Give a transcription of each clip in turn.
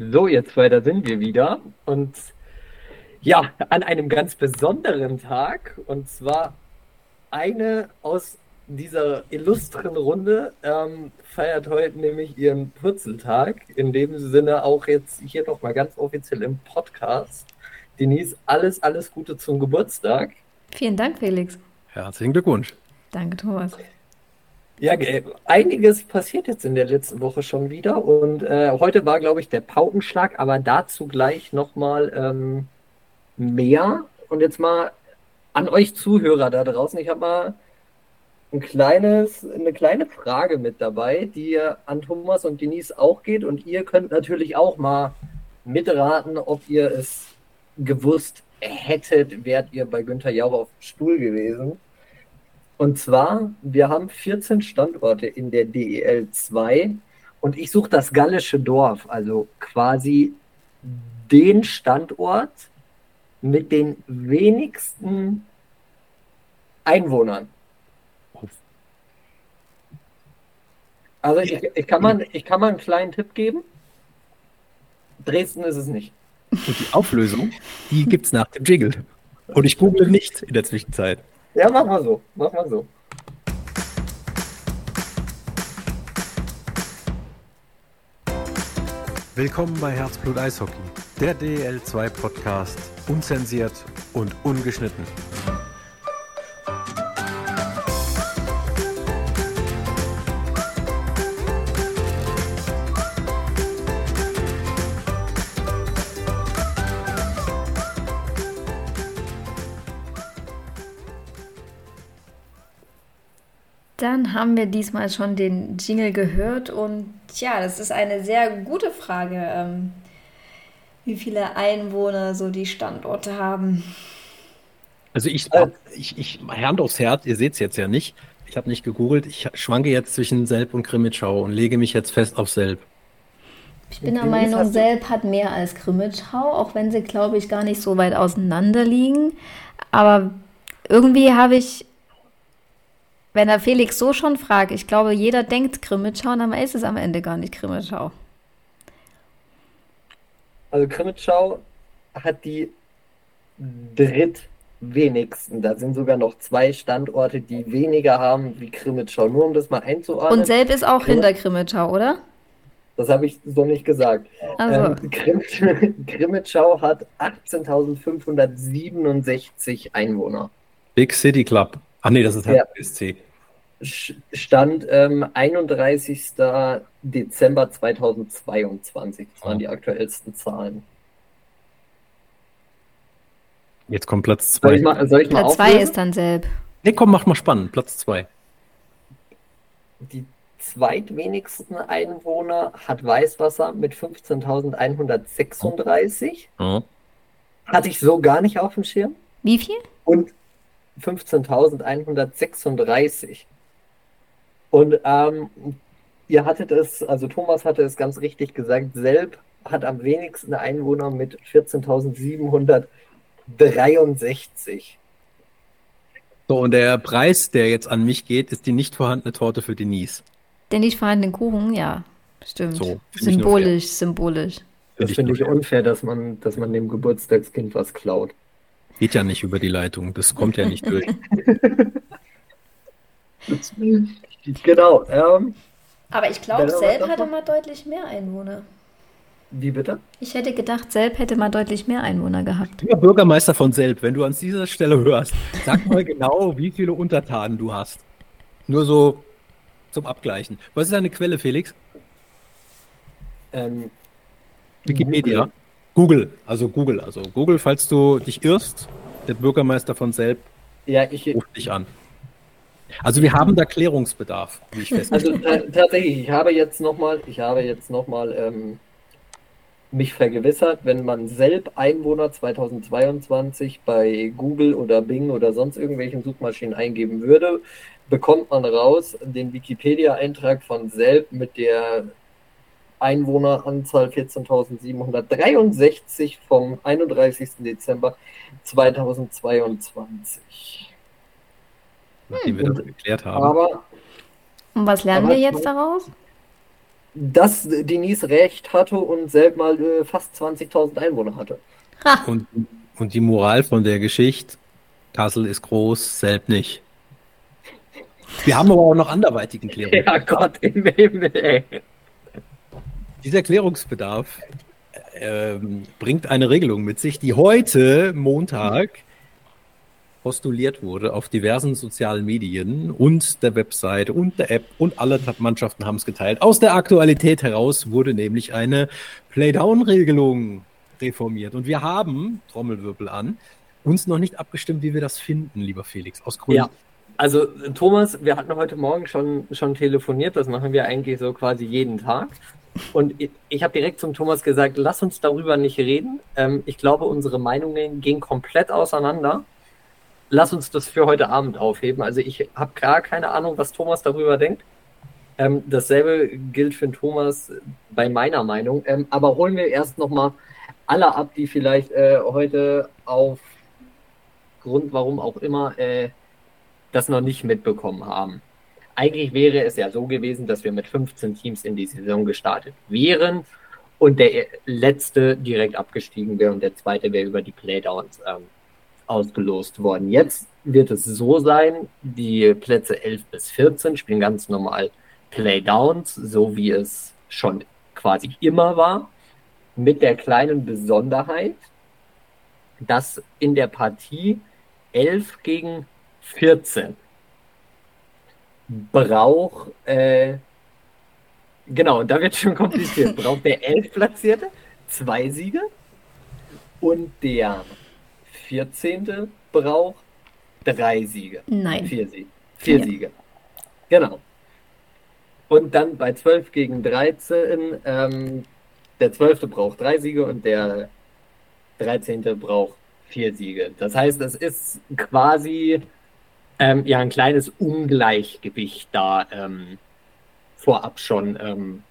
So, ihr zwei, da sind wir wieder. Und ja, an einem ganz besonderen Tag. Und zwar eine aus dieser illustren Runde ähm, feiert heute nämlich ihren Purzeltag. In dem Sinne auch jetzt hier nochmal ganz offiziell im Podcast. Denise, alles, alles Gute zum Geburtstag. Vielen Dank, Felix. Herzlichen Glückwunsch. Danke, Thomas. Ja, einiges passiert jetzt in der letzten Woche schon wieder und äh, heute war, glaube ich, der Paukenschlag, aber dazu gleich nochmal ähm, mehr. Und jetzt mal an euch Zuhörer da draußen. Ich habe mal ein kleines, eine kleine Frage mit dabei, die an Thomas und Denise auch geht. Und ihr könnt natürlich auch mal mitraten, ob ihr es gewusst hättet, wärt ihr bei Günther Jauch auf dem Stuhl gewesen. Und zwar, wir haben 14 Standorte in der DEL 2 und ich suche das gallische Dorf, also quasi den Standort mit den wenigsten Einwohnern. Also ich, ich, kann mal, ich kann mal einen kleinen Tipp geben. Dresden ist es nicht. Und die Auflösung, die gibt es nach dem Jingle. Und ich google nicht in der Zwischenzeit. Ja, mach mal so. Mach mal so. Willkommen bei Herzblut Eishockey, der DL2 Podcast, unzensiert und ungeschnitten. Dann haben wir diesmal schon den Jingle gehört und ja, das ist eine sehr gute Frage, ähm, wie viele Einwohner so die Standorte haben. Also ich, äh, ich, ich Hand aufs Herz, ihr seht es jetzt ja nicht. Ich habe nicht gegoogelt. Ich schwanke jetzt zwischen Selb und Krimitschau und lege mich jetzt fest auf Selb. Ich bin der Meinung, Selb hat mehr als Krimitschau, auch wenn sie, glaube ich, gar nicht so weit auseinander liegen. Aber irgendwie habe ich wenn er Felix so schon fragt, ich glaube, jeder denkt Krimitschau, aber ist es am Ende gar nicht Krimitschau. Also Krimitschau hat die drittwenigsten. Da sind sogar noch zwei Standorte, die weniger haben wie Krimitschau. Nur um das mal einzuordnen. Und Selb ist auch hinter Krimitschau, oder? Das habe ich so nicht gesagt. Also. Ähm, Krimitschau hat 18.567 Einwohner. Big City Club. Ach nee, das ist halt BSC. Stand ähm, 31. Dezember 2022. Das waren die aktuellsten Zahlen. Jetzt kommt Platz 2. Soll soll Platz 2 ist dann selb. Nee, komm, mach mal spannend. Platz 2. Die zweitwenigsten Einwohner hat Weißwasser mit 15.136. Oh. Hatte ich so gar nicht auf dem Schirm. Wie viel? Und 15.136. Und ähm, ihr hattet es, also Thomas hatte es ganz richtig gesagt, Selb hat am wenigsten Einwohner mit 14.763. So, und der Preis, der jetzt an mich geht, ist die nicht vorhandene Torte für Denise. Der nicht vorhandene Kuchen, ja, stimmt. So, symbolisch, symbolisch. Das finde ich unfair, dass man, dass man dem Geburtstagskind was klaut. Geht ja nicht über die Leitung, das kommt ja nicht durch. genau. Ähm, Aber ich glaube, Selb hatte mal deutlich mehr Einwohner. Wie bitte? Ich hätte gedacht, Selb hätte mal deutlich mehr Einwohner gehabt. Ja, Bürgermeister von Selb, wenn du an dieser Stelle hörst, sag mal genau, wie viele Untertanen du hast. Nur so zum Abgleichen. Was ist deine Quelle, Felix? Ähm, Wikipedia. Google. Google, also Google, also Google, falls du dich irrst, der Bürgermeister von Selb ja, ich, ruft dich an. Also wir haben da Klärungsbedarf, wie ich feststelle. Also tatsächlich, ich habe jetzt nochmal, ich habe jetzt nochmal ähm, mich vergewissert, wenn man selbst Einwohner 2022 bei Google oder Bing oder sonst irgendwelchen Suchmaschinen eingeben würde, bekommt man raus den Wikipedia-Eintrag von Selb mit der Einwohneranzahl 14.763 vom 31. Dezember 2022 nachdem wir das geklärt haben. Aber, Und was lernen wir jetzt daraus? dass Denise recht hatte und selbst mal äh, fast 20.000 Einwohner hatte. Und, und die Moral von der Geschichte, Kassel ist groß, selbst nicht. Wir haben aber auch noch anderweitigen Klärung. Ja Gott im Himmel, ey. Dieser Klärungsbedarf äh, bringt eine Regelung mit sich, die heute, Montag, postuliert wurde auf diversen sozialen Medien und der Website und der App und alle Mannschaften haben es geteilt. Aus der Aktualität heraus wurde nämlich eine Playdown-Regelung reformiert. Und wir haben, Trommelwirbel an, uns noch nicht abgestimmt, wie wir das finden, lieber Felix, aus Gründen. Ja. Also Thomas, wir hatten heute Morgen schon, schon telefoniert, das machen wir eigentlich so quasi jeden Tag. Und ich, ich habe direkt zum Thomas gesagt, lass uns darüber nicht reden. Ähm, ich glaube, unsere Meinungen gehen komplett auseinander lass uns das für heute Abend aufheben. Also ich habe gar keine Ahnung, was Thomas darüber denkt. Ähm, dasselbe gilt für Thomas bei meiner Meinung. Ähm, aber holen wir erst nochmal alle ab, die vielleicht äh, heute auf Grund, warum auch immer, äh, das noch nicht mitbekommen haben. Eigentlich wäre es ja so gewesen, dass wir mit 15 Teams in die Saison gestartet wären und der letzte direkt abgestiegen wäre und der zweite wäre über die Playdowns ähm, ausgelost worden. Jetzt wird es so sein, die Plätze 11 bis 14 spielen ganz normal Playdowns, so wie es schon quasi immer war, mit der kleinen Besonderheit, dass in der Partie 11 gegen 14 braucht, äh, genau, da wird schon kompliziert, braucht der 11 Platzierte zwei Siege und der 14. braucht drei Siege. Nein. Vier Siege. Vier, Vier. Siege. Genau. Und dann bei 12 gegen 13, ähm, der 12. braucht drei Siege und der 13. braucht vier Siege. Das heißt, es ist quasi ähm, ja ein kleines Ungleichgewicht da ähm, vorab schon ähm,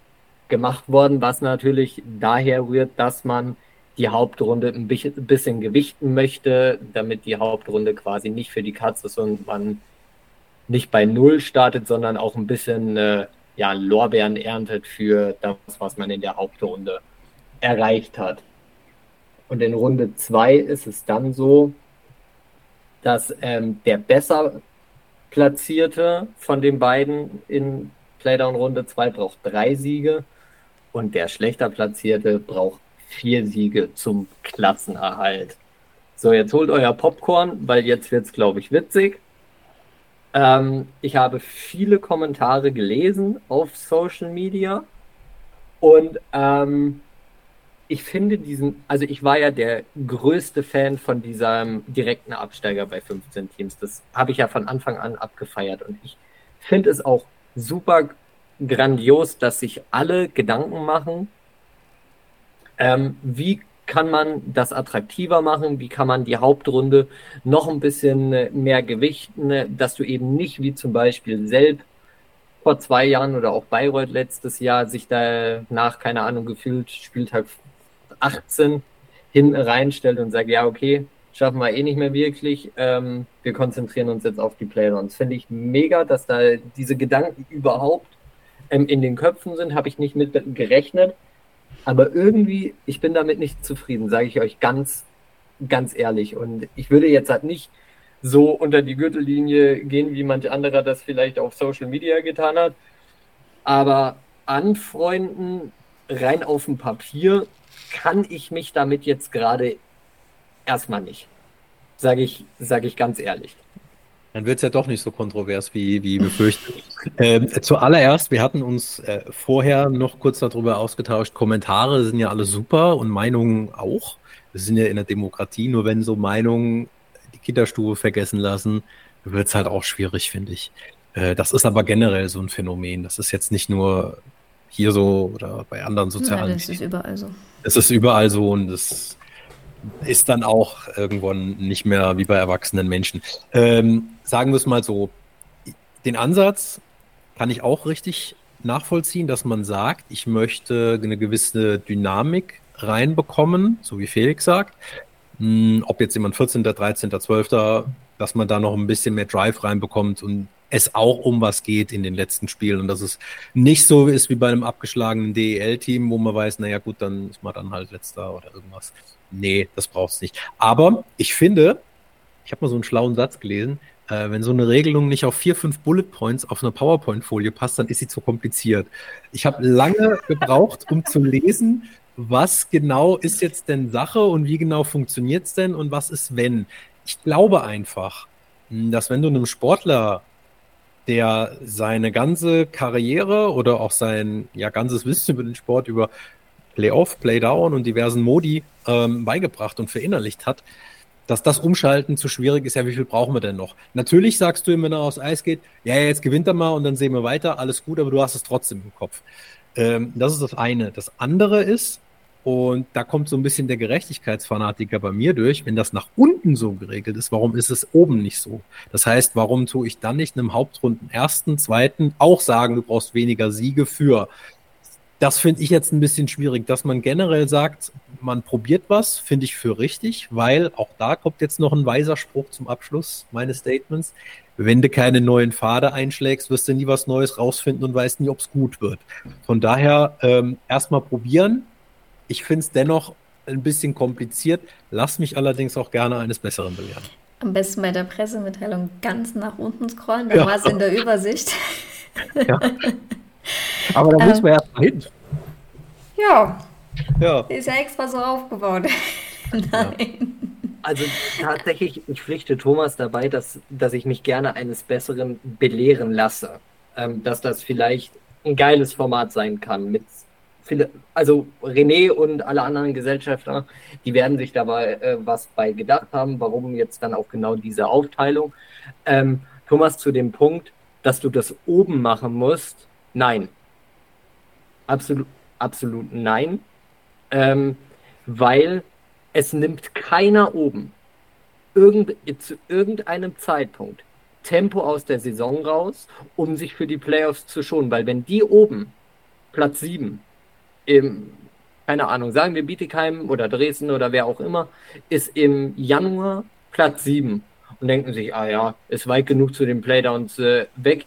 gemacht worden, was natürlich daher rührt, dass man die Hauptrunde ein bisschen gewichten möchte, damit die Hauptrunde quasi nicht für die Katze ist und man nicht bei Null startet, sondern auch ein bisschen äh, ja, Lorbeeren erntet für das, was man in der Hauptrunde erreicht hat. Und in Runde 2 ist es dann so, dass ähm, der besser platzierte von den beiden in Playdown Runde 2 braucht drei Siege und der schlechter platzierte braucht vier Siege zum Klassenerhalt. So, jetzt holt euer Popcorn, weil jetzt wird es, glaube ich, witzig. Ähm, ich habe viele Kommentare gelesen auf Social Media und ähm, ich finde diesen, also ich war ja der größte Fan von diesem direkten Absteiger bei 15 Teams. Das habe ich ja von Anfang an abgefeiert und ich finde es auch super grandios, dass sich alle Gedanken machen, ähm, wie kann man das attraktiver machen? Wie kann man die Hauptrunde noch ein bisschen äh, mehr gewichten, äh, dass du eben nicht wie zum Beispiel Selb vor zwei Jahren oder auch Bayreuth letztes Jahr sich da nach, keine Ahnung, gefühlt Spieltag 18 hin reinstellt und sagt, ja, okay, schaffen wir eh nicht mehr wirklich. Ähm, wir konzentrieren uns jetzt auf die Playdowns. Finde ich mega, dass da diese Gedanken überhaupt ähm, in den Köpfen sind. Habe ich nicht mit gerechnet. Aber irgendwie, ich bin damit nicht zufrieden, sage ich euch ganz, ganz ehrlich. Und ich würde jetzt halt nicht so unter die Gürtellinie gehen, wie manch anderer das vielleicht auf Social Media getan hat. Aber anfreunden, rein auf dem Papier, kann ich mich damit jetzt gerade erstmal nicht. Sage ich, sag ich ganz ehrlich. Dann wird es ja doch nicht so kontrovers wie, wie befürchtet. äh, zuallererst, wir hatten uns äh, vorher noch kurz darüber ausgetauscht. Kommentare sind ja alle super und Meinungen auch. Wir sind ja in der Demokratie, nur wenn so Meinungen die Kinderstufe vergessen lassen, wird es halt auch schwierig, finde ich. Äh, das ist aber generell so ein Phänomen. Das ist jetzt nicht nur hier so oder bei anderen sozialen. Ja, das ist überall so. Es ist überall so und das ist dann auch irgendwann nicht mehr wie bei erwachsenen Menschen. Ähm, sagen wir es mal so, den Ansatz kann ich auch richtig nachvollziehen, dass man sagt, ich möchte eine gewisse Dynamik reinbekommen, so wie Felix sagt. Hm, ob jetzt jemand 14., 13., 12., dass man da noch ein bisschen mehr Drive reinbekommt und es auch um was geht in den letzten Spielen und dass es nicht so ist wie bei einem abgeschlagenen DEL-Team, wo man weiß, naja gut, dann ist man dann halt letzter oder irgendwas. Nee, das braucht's nicht. Aber ich finde, ich habe mal so einen schlauen Satz gelesen, äh, wenn so eine Regelung nicht auf vier, fünf Bullet Points auf einer PowerPoint-Folie passt, dann ist sie zu kompliziert. Ich habe lange gebraucht, um zu lesen, was genau ist jetzt denn Sache und wie genau funktioniert es denn und was ist wenn. Ich glaube einfach, dass wenn du einem Sportler der seine ganze Karriere oder auch sein ja, ganzes Wissen über den Sport, über Playoff, Playdown und diversen Modi ähm, beigebracht und verinnerlicht hat, dass das Umschalten zu schwierig ist. Ja, wie viel brauchen wir denn noch? Natürlich sagst du ihm, wenn er aufs Eis geht, ja, jetzt gewinnt er mal und dann sehen wir weiter, alles gut, aber du hast es trotzdem im Kopf. Ähm, das ist das eine. Das andere ist, und da kommt so ein bisschen der Gerechtigkeitsfanatiker bei mir durch. Wenn das nach unten so geregelt ist, warum ist es oben nicht so? Das heißt, warum tue ich dann nicht einem Hauptrunden ersten, zweiten auch sagen, du brauchst weniger Siege für? Das finde ich jetzt ein bisschen schwierig, dass man generell sagt, man probiert was, finde ich für richtig, weil auch da kommt jetzt noch ein weiser Spruch zum Abschluss meines Statements. Wenn du keine neuen Pfade einschlägst, wirst du nie was Neues rausfinden und weißt nie, ob es gut wird. Von daher ähm, erstmal probieren, ich finde es dennoch ein bisschen kompliziert, lass mich allerdings auch gerne eines Besseren belehren. Am besten bei der Pressemitteilung ganz nach unten scrollen, dann ja. war es in der Übersicht. Ja. Aber da muss man erst mal hin. Ja. ja. Ist ja extra so aufgebaut. Nein. Also tatsächlich, ich pflichte Thomas dabei, dass, dass ich mich gerne eines Besseren belehren lasse. Ähm, dass das vielleicht ein geiles Format sein kann mit also René und alle anderen Gesellschafter, die werden sich dabei äh, was bei gedacht haben, warum jetzt dann auch genau diese Aufteilung. Ähm, Thomas, zu dem Punkt, dass du das oben machen musst, nein. Absolut, absolut nein. Ähm, weil es nimmt keiner oben irgend, zu irgendeinem Zeitpunkt Tempo aus der Saison raus, um sich für die Playoffs zu schonen. Weil wenn die oben Platz 7 im, keine Ahnung, sagen wir Bietigheim oder Dresden oder wer auch immer, ist im Januar Platz 7 und denken sich, ah ja, ist weit genug zu den Playdowns äh, weg,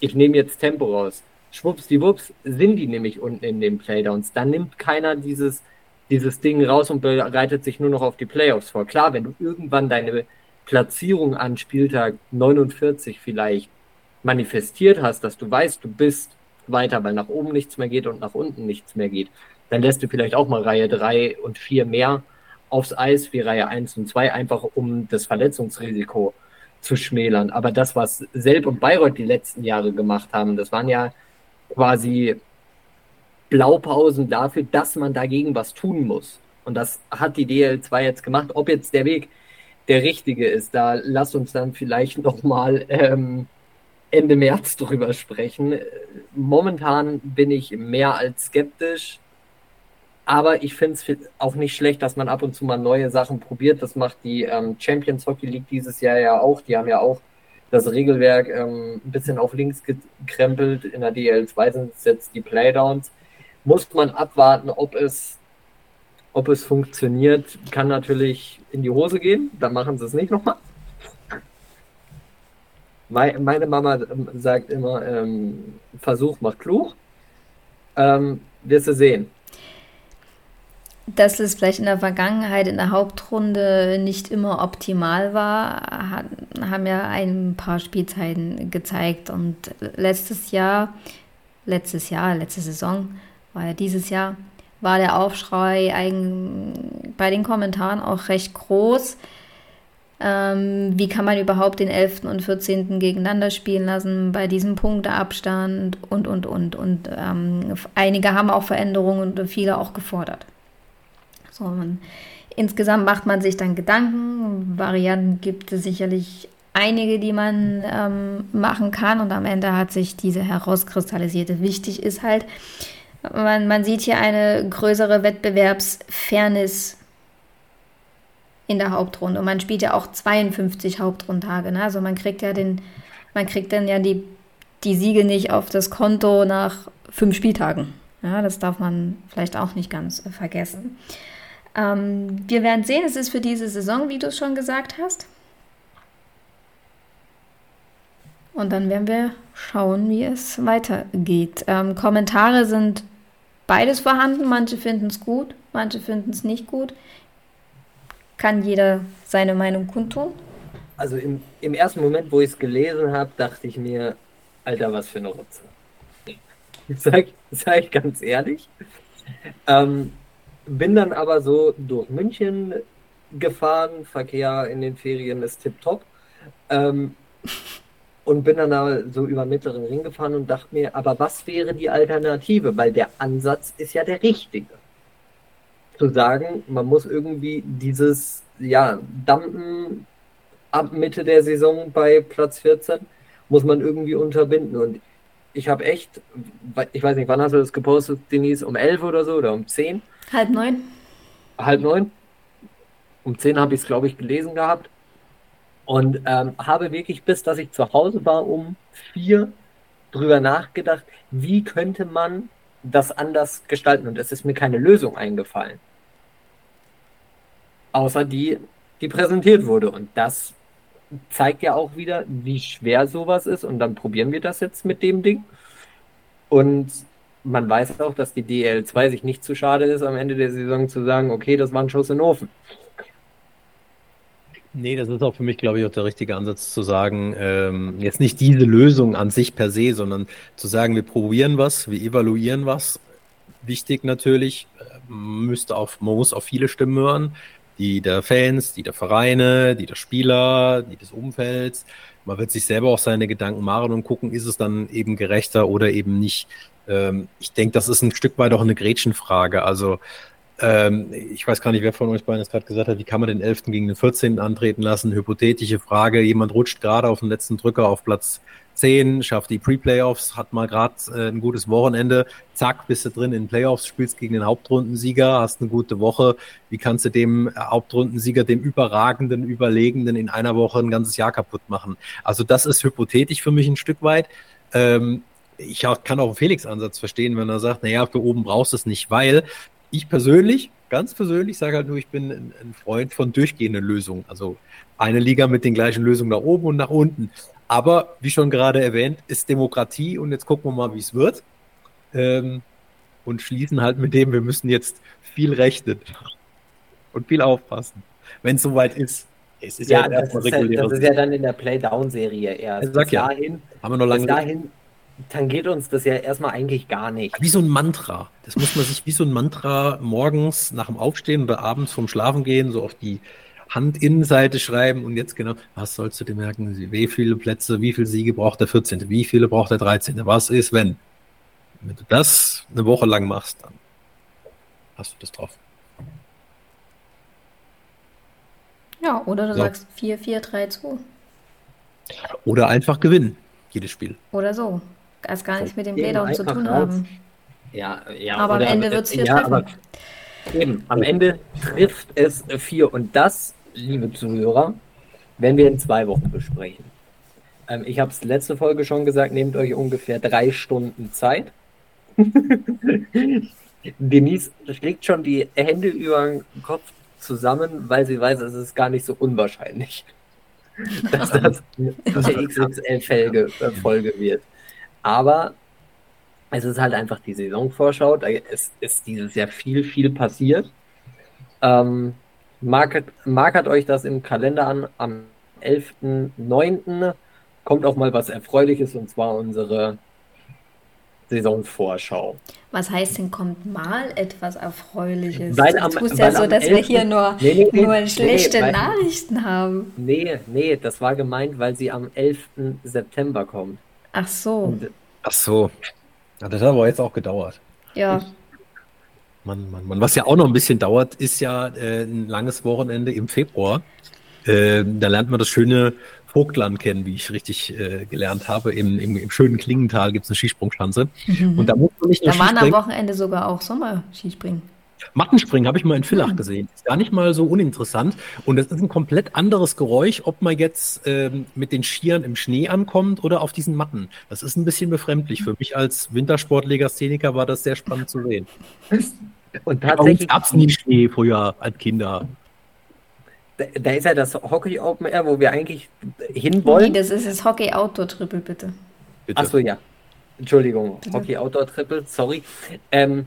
ich nehme jetzt Tempo raus. Schwuppsdiwupps sind die nämlich unten in den Playdowns. Dann nimmt keiner dieses, dieses Ding raus und bereitet sich nur noch auf die Playoffs vor. Klar, wenn du irgendwann deine Platzierung an Spieltag 49 vielleicht manifestiert hast, dass du weißt, du bist weiter, weil nach oben nichts mehr geht und nach unten nichts mehr geht. Dann lässt du vielleicht auch mal Reihe 3 und 4 mehr aufs Eis wie Reihe 1 und 2, einfach um das Verletzungsrisiko zu schmälern. Aber das, was Selb und Bayreuth die letzten Jahre gemacht haben, das waren ja quasi Blaupausen dafür, dass man dagegen was tun muss. Und das hat die DL2 jetzt gemacht. Ob jetzt der Weg der richtige ist, da lass uns dann vielleicht nochmal ähm, Ende März drüber sprechen. Momentan bin ich mehr als skeptisch, aber ich finde es auch nicht schlecht, dass man ab und zu mal neue Sachen probiert. Das macht die ähm, Champions Hockey League dieses Jahr ja auch. Die haben ja auch das Regelwerk ähm, ein bisschen auf links gekrempelt. In der DL2 sind es jetzt die Playdowns. Muss man abwarten, ob es, ob es funktioniert. Kann natürlich in die Hose gehen. Dann machen sie es nicht nochmal. Meine Mama ähm, sagt immer, ähm, Versuch macht klug. Ähm, wirst du sehen. Dass es vielleicht in der Vergangenheit in der Hauptrunde nicht immer optimal war, haben ja ein paar Spielzeiten gezeigt. Und letztes Jahr, letztes Jahr, letzte Saison, war ja dieses Jahr, war der Aufschrei bei den Kommentaren auch recht groß ähm, wie kann man überhaupt den 11. und 14. gegeneinander spielen lassen bei diesem Punkteabstand und, und, und. Und ähm, einige haben auch Veränderungen und viele auch gefordert. So, man, insgesamt macht man sich dann Gedanken. Varianten gibt es sicherlich einige, die man ähm, machen kann. Und am Ende hat sich diese herauskristallisierte. Wichtig ist halt, man, man sieht hier eine größere Wettbewerbsfairness in der Hauptrunde. Und man spielt ja auch 52 Hauptrundtage. Ne? Also man kriegt ja den, man kriegt dann ja die, die Siege nicht auf das Konto nach fünf Spieltagen. Ja, das darf man vielleicht auch nicht ganz äh, vergessen. Ähm, wir werden sehen, es ist für diese Saison, wie du es schon gesagt hast. Und dann werden wir schauen, wie es weitergeht. Ähm, Kommentare sind beides vorhanden. Manche finden es gut, manche finden es nicht gut. Kann jeder seine Meinung kundtun? Also im, im ersten Moment, wo ich es gelesen habe, dachte ich mir, Alter, was für eine Rotze. Sag, sag ich ganz ehrlich. Ähm, bin dann aber so durch München gefahren, Verkehr in den Ferien ist tipptopp. Ähm, und bin dann aber so über mittleren Ring gefahren und dachte mir, aber was wäre die Alternative? Weil der Ansatz ist ja der richtige. Zu sagen, man muss irgendwie dieses, ja, Dampen ab Mitte der Saison bei Platz 14 muss man irgendwie unterbinden. Und ich habe echt, ich weiß nicht, wann hast du das gepostet, Denise? Um 11 oder so oder um 10? Halb neun. Halb neun? Um 10 habe ich es, glaube ich, gelesen gehabt. Und ähm, habe wirklich, bis dass ich zu Hause war, um vier drüber nachgedacht, wie könnte man das anders gestalten. Und es ist mir keine Lösung eingefallen. Außer die, die präsentiert wurde. Und das zeigt ja auch wieder, wie schwer sowas ist. Und dann probieren wir das jetzt mit dem Ding. Und man weiß auch, dass die DL2 sich nicht zu schade ist, am Ende der Saison zu sagen, okay, das war ein Schuss in den Ofen. Nee, das ist auch für mich, glaube ich, auch der richtige Ansatz zu sagen, ähm, jetzt nicht diese Lösung an sich per se, sondern zu sagen, wir probieren was, wir evaluieren was. Wichtig natürlich, äh, müsste auf, man muss auf viele Stimmen hören die der Fans, die der Vereine, die der Spieler, die des Umfelds. Man wird sich selber auch seine Gedanken machen und gucken, ist es dann eben gerechter oder eben nicht. Ähm, ich denke, das ist ein Stück weit auch eine Gretchenfrage. Also ähm, ich weiß gar nicht, wer von euch beiden es gerade gesagt hat, wie kann man den 11. gegen den 14. antreten lassen? Hypothetische Frage. Jemand rutscht gerade auf den letzten Drücker auf Platz 10, schafft die Pre-Playoffs, hat mal gerade äh, ein gutes Wochenende, zack, bist du drin in Playoffs, spielst gegen den Hauptrundensieger, hast eine gute Woche. Wie kannst du dem äh, Hauptrundensieger, dem überragenden, überlegenden in einer Woche ein ganzes Jahr kaputt machen? Also das ist hypothetisch für mich ein Stück weit. Ähm, ich kann auch einen Felix-Ansatz verstehen, wenn er sagt, naja, für oben brauchst du es nicht, weil ich persönlich, ganz persönlich, sage halt nur, ich bin ein Freund von durchgehenden Lösungen. Also eine Liga mit den gleichen Lösungen nach oben und nach unten. Aber wie schon gerade erwähnt, ist Demokratie und jetzt gucken wir mal, wie es wird. Ähm, und schließen halt mit dem, wir müssen jetzt viel rechnen und viel aufpassen, wenn es soweit ist. Es ist ja, ja das, ist ja, das ist ja dann in der Playdown-Serie erst. Sag bis ja. dahin, haben wir noch lange bis dahin tangiert uns das ja erstmal eigentlich gar nicht. Wie so ein Mantra. Das muss man sich wie so ein Mantra morgens nach dem Aufstehen oder abends vom Schlafen gehen, so auf die Handinnenseite schreiben und jetzt genau, was sollst du dir merken? Wie viele Plätze, wie viele Siege braucht der 14., wie viele braucht der 13., was ist, wenn? Wenn du das eine Woche lang machst, dann hast du das drauf. Ja, oder du so. sagst 4, 4, 3, 2. Oder einfach gewinnen, jedes Spiel. Oder so. Das gar nichts mit dem Playdown zu tun haben. Ja, ja. Aber am Ende wird es 4 ja, treffen. Aber eben, am Ende trifft es 4 und das liebe Zuhörer, werden wir in zwei Wochen besprechen. Ähm, ich habe es letzte Folge schon gesagt, nehmt euch ungefähr drei Stunden Zeit. Denise schlägt schon die Hände über den Kopf zusammen, weil sie weiß, es ist gar nicht so unwahrscheinlich, dass das eine XXL-Folge wird. Aber es ist halt einfach die Saisonvorschau. Es ist dieses Jahr viel, viel passiert. Ähm, Market, markert euch das im Kalender an. Am 11.09. kommt auch mal was Erfreuliches und zwar unsere Saisonvorschau. Was heißt denn, kommt mal etwas Erfreuliches? Weil am, du tust ja so, dass 11. wir hier nur, nee, nee, nur schlechte nee, Nachrichten haben. Nee, nee, das war gemeint, weil sie am 11. September kommt. Ach so. Und, Ach so. Ja, das hat aber jetzt auch gedauert. Ja. Mann, Mann, Mann. Was ja auch noch ein bisschen dauert, ist ja äh, ein langes Wochenende im Februar. Äh, da lernt man das schöne Vogtland kennen, wie ich richtig äh, gelernt habe. Im, im, Im, schönen Klingental gibt es eine Skisprungschanze. Mhm. Und da muss man nicht Da waren am Wochenende sogar auch Sommerskispringen. Mattenspringen habe ich mal in Villach gesehen. Ist gar nicht mal so uninteressant. Und es ist ein komplett anderes Geräusch, ob man jetzt ähm, mit den Skiern im Schnee ankommt oder auf diesen Matten. Das ist ein bisschen befremdlich. Für mich als Wintersportlegastheniker war das sehr spannend zu sehen. Und tatsächlich gab es nie Schnee früher als Kinder. da ist ja das Hockey Open Air, wo wir eigentlich hinwollen. Nee, das ist das Hockey Outdoor Triple, bitte. bitte. Achso, ja. Entschuldigung, bitte. Hockey Outdoor Triple, sorry. Ähm,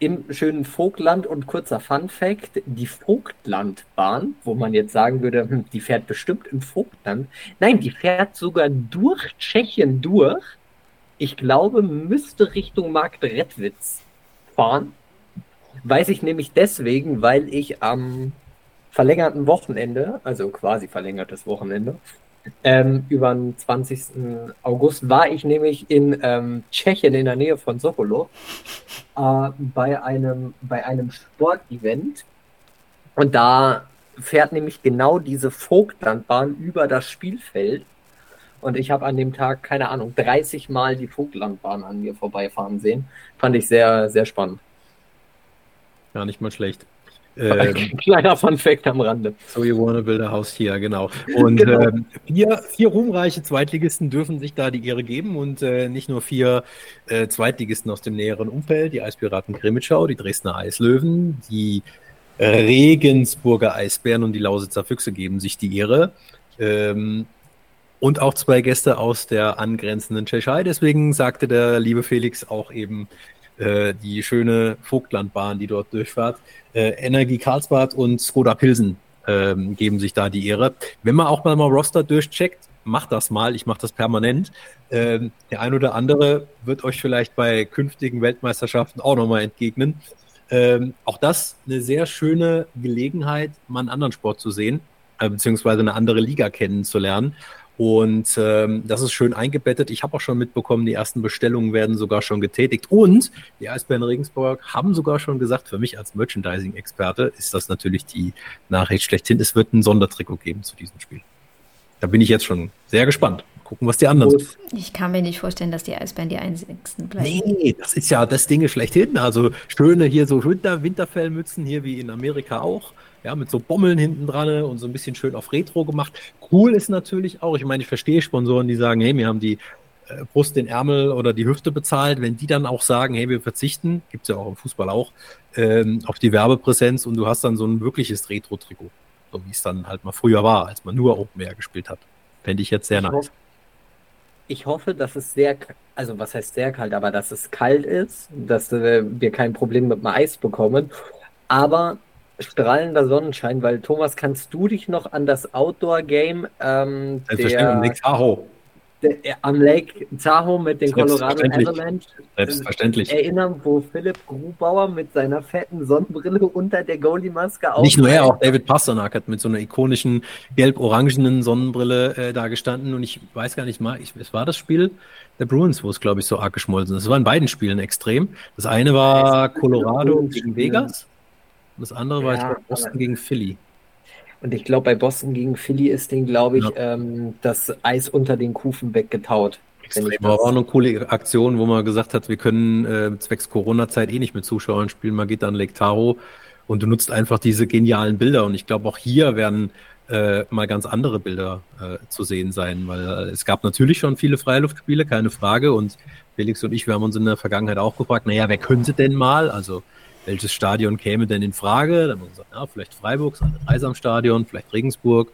Im schönen Vogtland und kurzer Fun Fact: Die Vogtlandbahn, wo man jetzt sagen würde, hm, die fährt bestimmt im Vogtland. Nein, die fährt sogar durch Tschechien durch. Ich glaube, müsste Richtung Marktredwitz fahren. Weiß ich nämlich deswegen, weil ich am verlängerten Wochenende, also quasi verlängertes Wochenende, ähm, über den 20. August war ich nämlich in ähm, Tschechien in der Nähe von Sokolo äh, bei einem, bei einem Sportevent. Und da fährt nämlich genau diese Vogtlandbahn über das Spielfeld. Und ich habe an dem Tag, keine Ahnung, 30 Mal die Vogtlandbahn an mir vorbeifahren sehen. Fand ich sehr, sehr spannend. Ja, nicht mal schlecht. Ähm, Kleiner Fun-Fact am Rande. So you wanna build a house here, genau. Und genau. Ähm, vier, vier ruhmreiche Zweitligisten dürfen sich da die Ehre geben und äh, nicht nur vier äh, Zweitligisten aus dem näheren Umfeld, die Eispiraten Grimmitschau, die Dresdner Eislöwen, die Regensburger Eisbären und die Lausitzer Füchse geben sich die Ehre. Ähm, und auch zwei Gäste aus der angrenzenden Tschechei. Deswegen sagte der liebe Felix auch eben äh, die schöne Vogtlandbahn, die dort durchfahrt. Äh, Energie Karlsbad und Skoda Pilsen äh, geben sich da die Ehre. Wenn man auch mal mal Roster durchcheckt, macht das mal, ich mache das permanent. Ähm, der ein oder andere wird euch vielleicht bei künftigen Weltmeisterschaften auch nochmal entgegnen. Ähm, auch das eine sehr schöne Gelegenheit, mal einen anderen Sport zu sehen, äh, beziehungsweise eine andere Liga kennenzulernen. Und ähm, das ist schön eingebettet. Ich habe auch schon mitbekommen, die ersten Bestellungen werden sogar schon getätigt. Und die Eisbären Regensburg haben sogar schon gesagt, für mich als Merchandising-Experte ist das natürlich die Nachricht schlechthin. Es wird ein Sondertrikot geben zu diesem Spiel. Da bin ich jetzt schon sehr gespannt. Gucken, was die anderen sagen. Ich kann mir nicht vorstellen, dass die Eisbären die einzigsten bleiben. Nee, das ist ja das Ding schlechthin. Also schöne hier so Winter Winterfellmützen, hier wie in Amerika auch ja, mit so Bommeln hinten dran und so ein bisschen schön auf Retro gemacht. Cool ist natürlich auch, ich meine, ich verstehe Sponsoren, die sagen, hey, wir haben die äh, Brust, den Ärmel oder die Hüfte bezahlt. Wenn die dann auch sagen, hey, wir verzichten, gibt's ja auch im Fußball auch, ähm, auf die Werbepräsenz und du hast dann so ein wirkliches Retro-Trikot. So wie es dann halt mal früher war, als man nur Open Air gespielt hat. Fände ich jetzt sehr ich nice. Hoffe, ich hoffe, dass es sehr, also was heißt sehr kalt, aber dass es kalt ist, dass äh, wir kein Problem mit dem Eis bekommen. Aber strahlender Sonnenschein, weil Thomas, kannst du dich noch an das Outdoor-Game ähm, der, am Lake Tahoe. Der, am Lake Tahoe mit den Colorado Avalanche Selbstverständlich. erinnern, wo Philipp Grubauer mit seiner fetten Sonnenbrille unter der Goalie-Maske Nicht nur er, auch David Pasternak hat mit so einer ikonischen gelb-orangenen Sonnenbrille äh, da gestanden und ich weiß gar nicht mal, ich, es war das Spiel der Bruins, wo es glaube ich so arg geschmolzen ist. Es war in beiden Spielen extrem. Das eine war Colorado gegen Vegas und das andere war ja, Boston gegen Philly. Und ich glaube, bei Boston gegen Philly ist den, glaube ich, ja. ähm, das Eis unter den Kufen weggetaut. Extrem. War auch eine coole Aktion, wo man gesagt hat, wir können äh, zwecks Corona-Zeit eh nicht mit Zuschauern spielen. Man geht dann Lake Tahoe und du nutzt einfach diese genialen Bilder. Und ich glaube, auch hier werden äh, mal ganz andere Bilder äh, zu sehen sein, weil äh, es gab natürlich schon viele Freiluftspiele, keine Frage. Und Felix und ich, wir haben uns in der Vergangenheit auch gefragt, naja, wer könnte denn mal? Also welches Stadion käme denn in Frage? Dann haben wir gesagt, ja, vielleicht Freiburg, das Dreisamstadion, vielleicht Regensburg.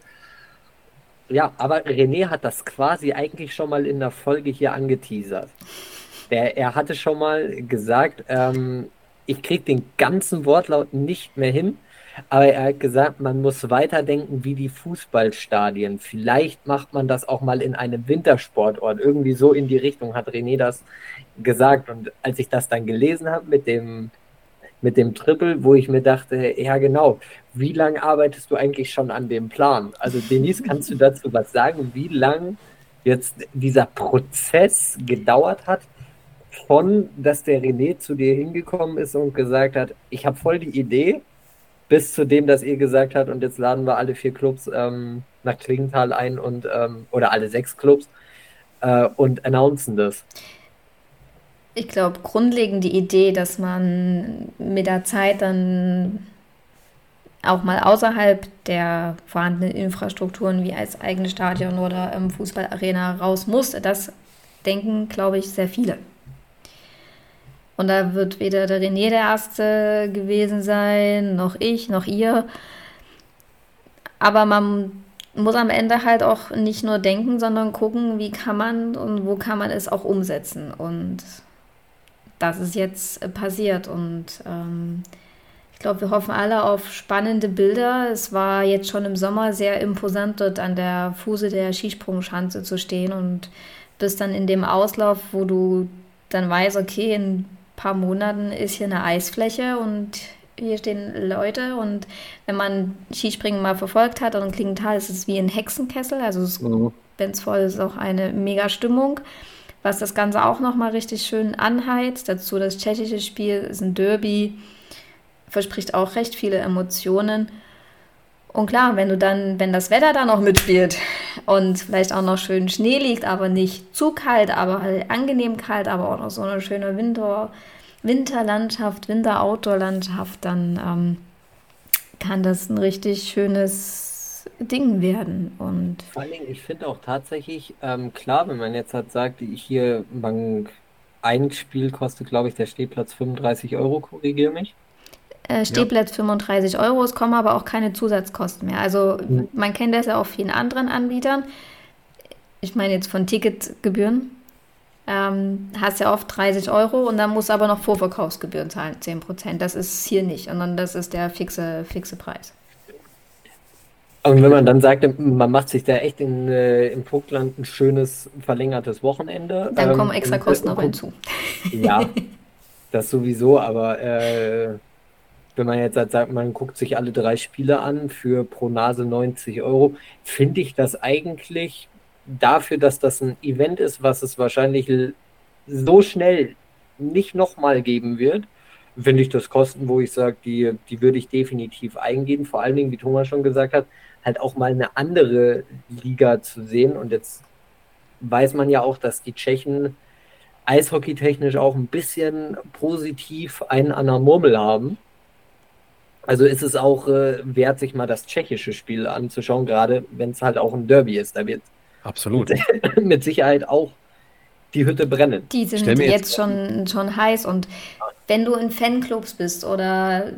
Ja, aber René hat das quasi eigentlich schon mal in der Folge hier angeteasert. Der, er hatte schon mal gesagt, ähm, ich kriege den ganzen Wortlaut nicht mehr hin, aber er hat gesagt, man muss weiterdenken wie die Fußballstadien. Vielleicht macht man das auch mal in einem Wintersportort. Irgendwie so in die Richtung hat René das gesagt. Und als ich das dann gelesen habe mit dem mit dem Triple, wo ich mir dachte, ja genau, wie lange arbeitest du eigentlich schon an dem Plan? Also Denise, kannst du dazu was sagen, wie lang jetzt dieser Prozess gedauert hat, von, dass der René zu dir hingekommen ist und gesagt hat, ich habe voll die Idee, bis zu dem, dass ihr gesagt habt, und jetzt laden wir alle vier Clubs ähm, nach Klingenthal ein und ähm, oder alle sechs Clubs äh, und announcen das. Ich glaube, grundlegend die Idee, dass man mit der Zeit dann auch mal außerhalb der vorhandenen Infrastrukturen wie als eigenes Stadion oder ähm, Fußballarena raus muss, das denken, glaube ich, sehr viele. Und da wird weder der René der Erste gewesen sein, noch ich, noch ihr. Aber man muss am Ende halt auch nicht nur denken, sondern gucken, wie kann man und wo kann man es auch umsetzen. Und das ist jetzt passiert. Und ähm, ich glaube, wir hoffen alle auf spannende Bilder. Es war jetzt schon im Sommer sehr imposant, dort an der Fuße der Skisprungschanze zu stehen und das dann in dem Auslauf, wo du dann weißt, okay, in ein paar Monaten ist hier eine Eisfläche und hier stehen Leute und wenn man Skispringen mal verfolgt hat und Klingenthal ist es wie ein Hexenkessel, also mhm. wenn es voll ist, auch eine mega Stimmung, was das Ganze auch nochmal richtig schön anheizt. Dazu das tschechische Spiel ist ein Derby, verspricht auch recht viele Emotionen. Und klar, wenn du dann, wenn das Wetter dann noch mitspielt und vielleicht auch noch schön Schnee liegt, aber nicht zu kalt, aber halt angenehm kalt, aber auch noch so eine schöne Winter, Winterlandschaft, Winter-Outdoor-Landschaft, dann ähm, kann das ein richtig schönes Ding werden. Und Vor allen Dingen, ich finde auch tatsächlich, ähm, klar, wenn man jetzt halt sagt, hier, man, ein Spiel kostet, glaube ich, der Stehplatz 35 Euro, korrigiere mich. Äh, Stehplatz ja. 35 Euro, es kommen aber auch keine Zusatzkosten mehr. Also mhm. man kennt das ja auch vielen anderen Anbietern. Ich meine jetzt von Ticketgebühren ähm, hast ja oft 30 Euro und dann musst du aber noch Vorverkaufsgebühren zahlen, 10 Prozent. Das ist hier nicht, sondern das ist der fixe, fixe Preis. Und wenn man dann sagt, man macht sich da echt in, äh, im Vogtland ein schönes verlängertes Wochenende. Dann ähm, kommen extra Kosten auf hinzu. Ja, das sowieso, aber äh, wenn man jetzt halt sagt, man guckt sich alle drei Spiele an für pro Nase 90 Euro, finde ich das eigentlich dafür, dass das ein Event ist, was es wahrscheinlich so schnell nicht nochmal geben wird, finde ich das Kosten, wo ich sage, die, die würde ich definitiv eingehen. Vor allen Dingen, wie Thomas schon gesagt hat, halt auch mal eine andere Liga zu sehen. Und jetzt weiß man ja auch, dass die Tschechen eishockeytechnisch auch ein bisschen positiv einen an der Murmel haben. Also ist es auch äh, wert, sich mal das tschechische Spiel anzuschauen, gerade wenn es halt auch ein Derby ist. Da wird Absolut. mit Sicherheit auch die Hütte brennen. Die sind jetzt, jetzt schon, schon heiß und wenn du in Fanclubs bist oder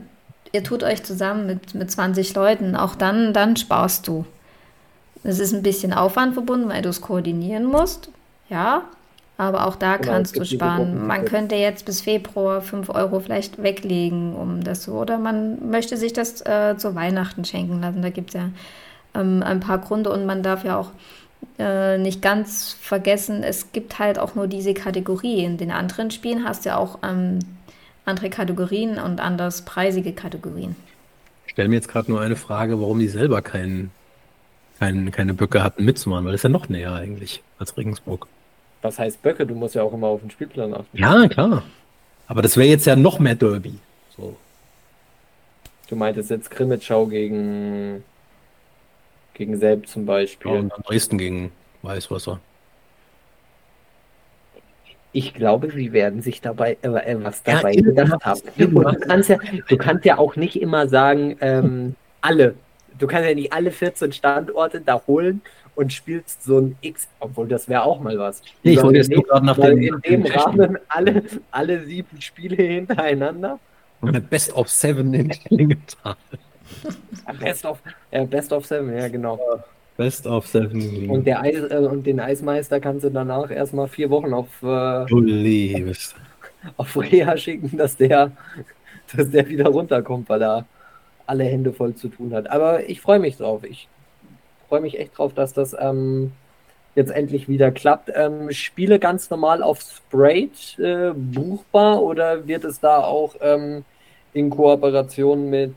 ihr tut euch zusammen mit, mit 20 Leuten, auch dann, dann sparst du. Es ist ein bisschen Aufwand verbunden, weil du es koordinieren musst, ja, aber auch da genau, kannst du sparen. Man könnte jetzt bis Februar 5 Euro vielleicht weglegen, um das so, oder man möchte sich das äh, zu Weihnachten schenken lassen. Da gibt es ja ähm, ein paar Gründe und man darf ja auch äh, nicht ganz vergessen, es gibt halt auch nur diese Kategorie. In den anderen Spielen hast du ja auch ähm, andere Kategorien und anders preisige Kategorien. Ich stelle mir jetzt gerade nur eine Frage, warum die selber kein, kein, keine Böcke hatten mitzumachen, weil das ist ja noch näher eigentlich als Regensburg. Was heißt Böcke? Du musst ja auch immer auf den Spielplan achten. Ja, klar. Aber das wäre jetzt ja noch mehr Derby. So. Du meintest jetzt Krimitschau gegen gegen Selb zum Beispiel. Ja, und Dresden gegen Weißwasser. Ich glaube, sie werden sich dabei äh, äh was dabei ja, gedacht haben. Du kannst, ja, du kannst ja auch nicht immer sagen, ähm, alle. Du kannst ja nicht alle 14 Standorte da holen und spielst so ein X, obwohl das wäre auch mal was. Nee, ich wollte jetzt nur gerade nach dem, in dem Rahmen alle, alle sieben Spiele hintereinander. Und Best of Seven in Klingenthal. Best of, äh, Best of Seven, ja genau. Best of Seven. Und, der Eis, äh, und den Eismeister kannst du danach erstmal vier Wochen auf, äh, du liebst. auf Reha schicken, dass der, dass der wieder runterkommt, weil er alle Hände voll zu tun hat. Aber ich freue mich drauf. Ich freue mich echt drauf, dass das ähm, jetzt endlich wieder klappt. Ähm, Spiele ganz normal auf Sprayed äh, buchbar oder wird es da auch ähm, in Kooperation mit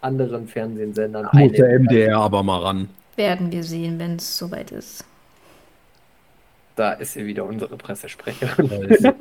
anderen Fernsehsendern. Muss der MDR aber mal ran. Werden wir sehen, wenn es soweit ist. Da ist sie wieder unsere Pressesprecherin.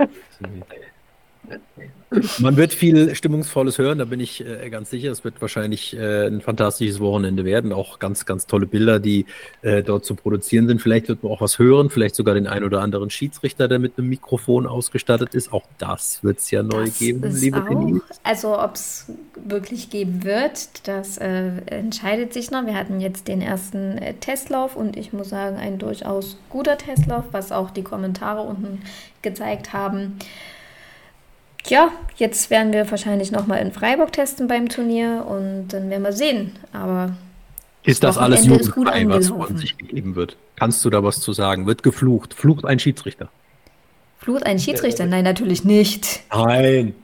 Man wird viel Stimmungsvolles hören, da bin ich äh, ganz sicher. Es wird wahrscheinlich äh, ein fantastisches Wochenende werden. Auch ganz, ganz tolle Bilder, die äh, dort zu produzieren sind. Vielleicht wird man auch was hören, vielleicht sogar den ein oder anderen Schiedsrichter, der mit einem Mikrofon ausgestattet ist. Auch das wird es ja neu das geben, liebe auch, Also ob es wirklich geben wird, das äh, entscheidet sich noch. Wir hatten jetzt den ersten äh, Testlauf und ich muss sagen, ein durchaus guter Testlauf, was auch die Kommentare unten gezeigt haben ja, jetzt werden wir wahrscheinlich nochmal in Freiburg testen beim Turnier und dann werden wir sehen. Aber Ist das alles jugendfrei, was von sich gegeben wird? Kannst du da was zu sagen? Wird geflucht? Flucht ein Schiedsrichter? Flucht ein Schiedsrichter? Nein, natürlich nicht. Nein.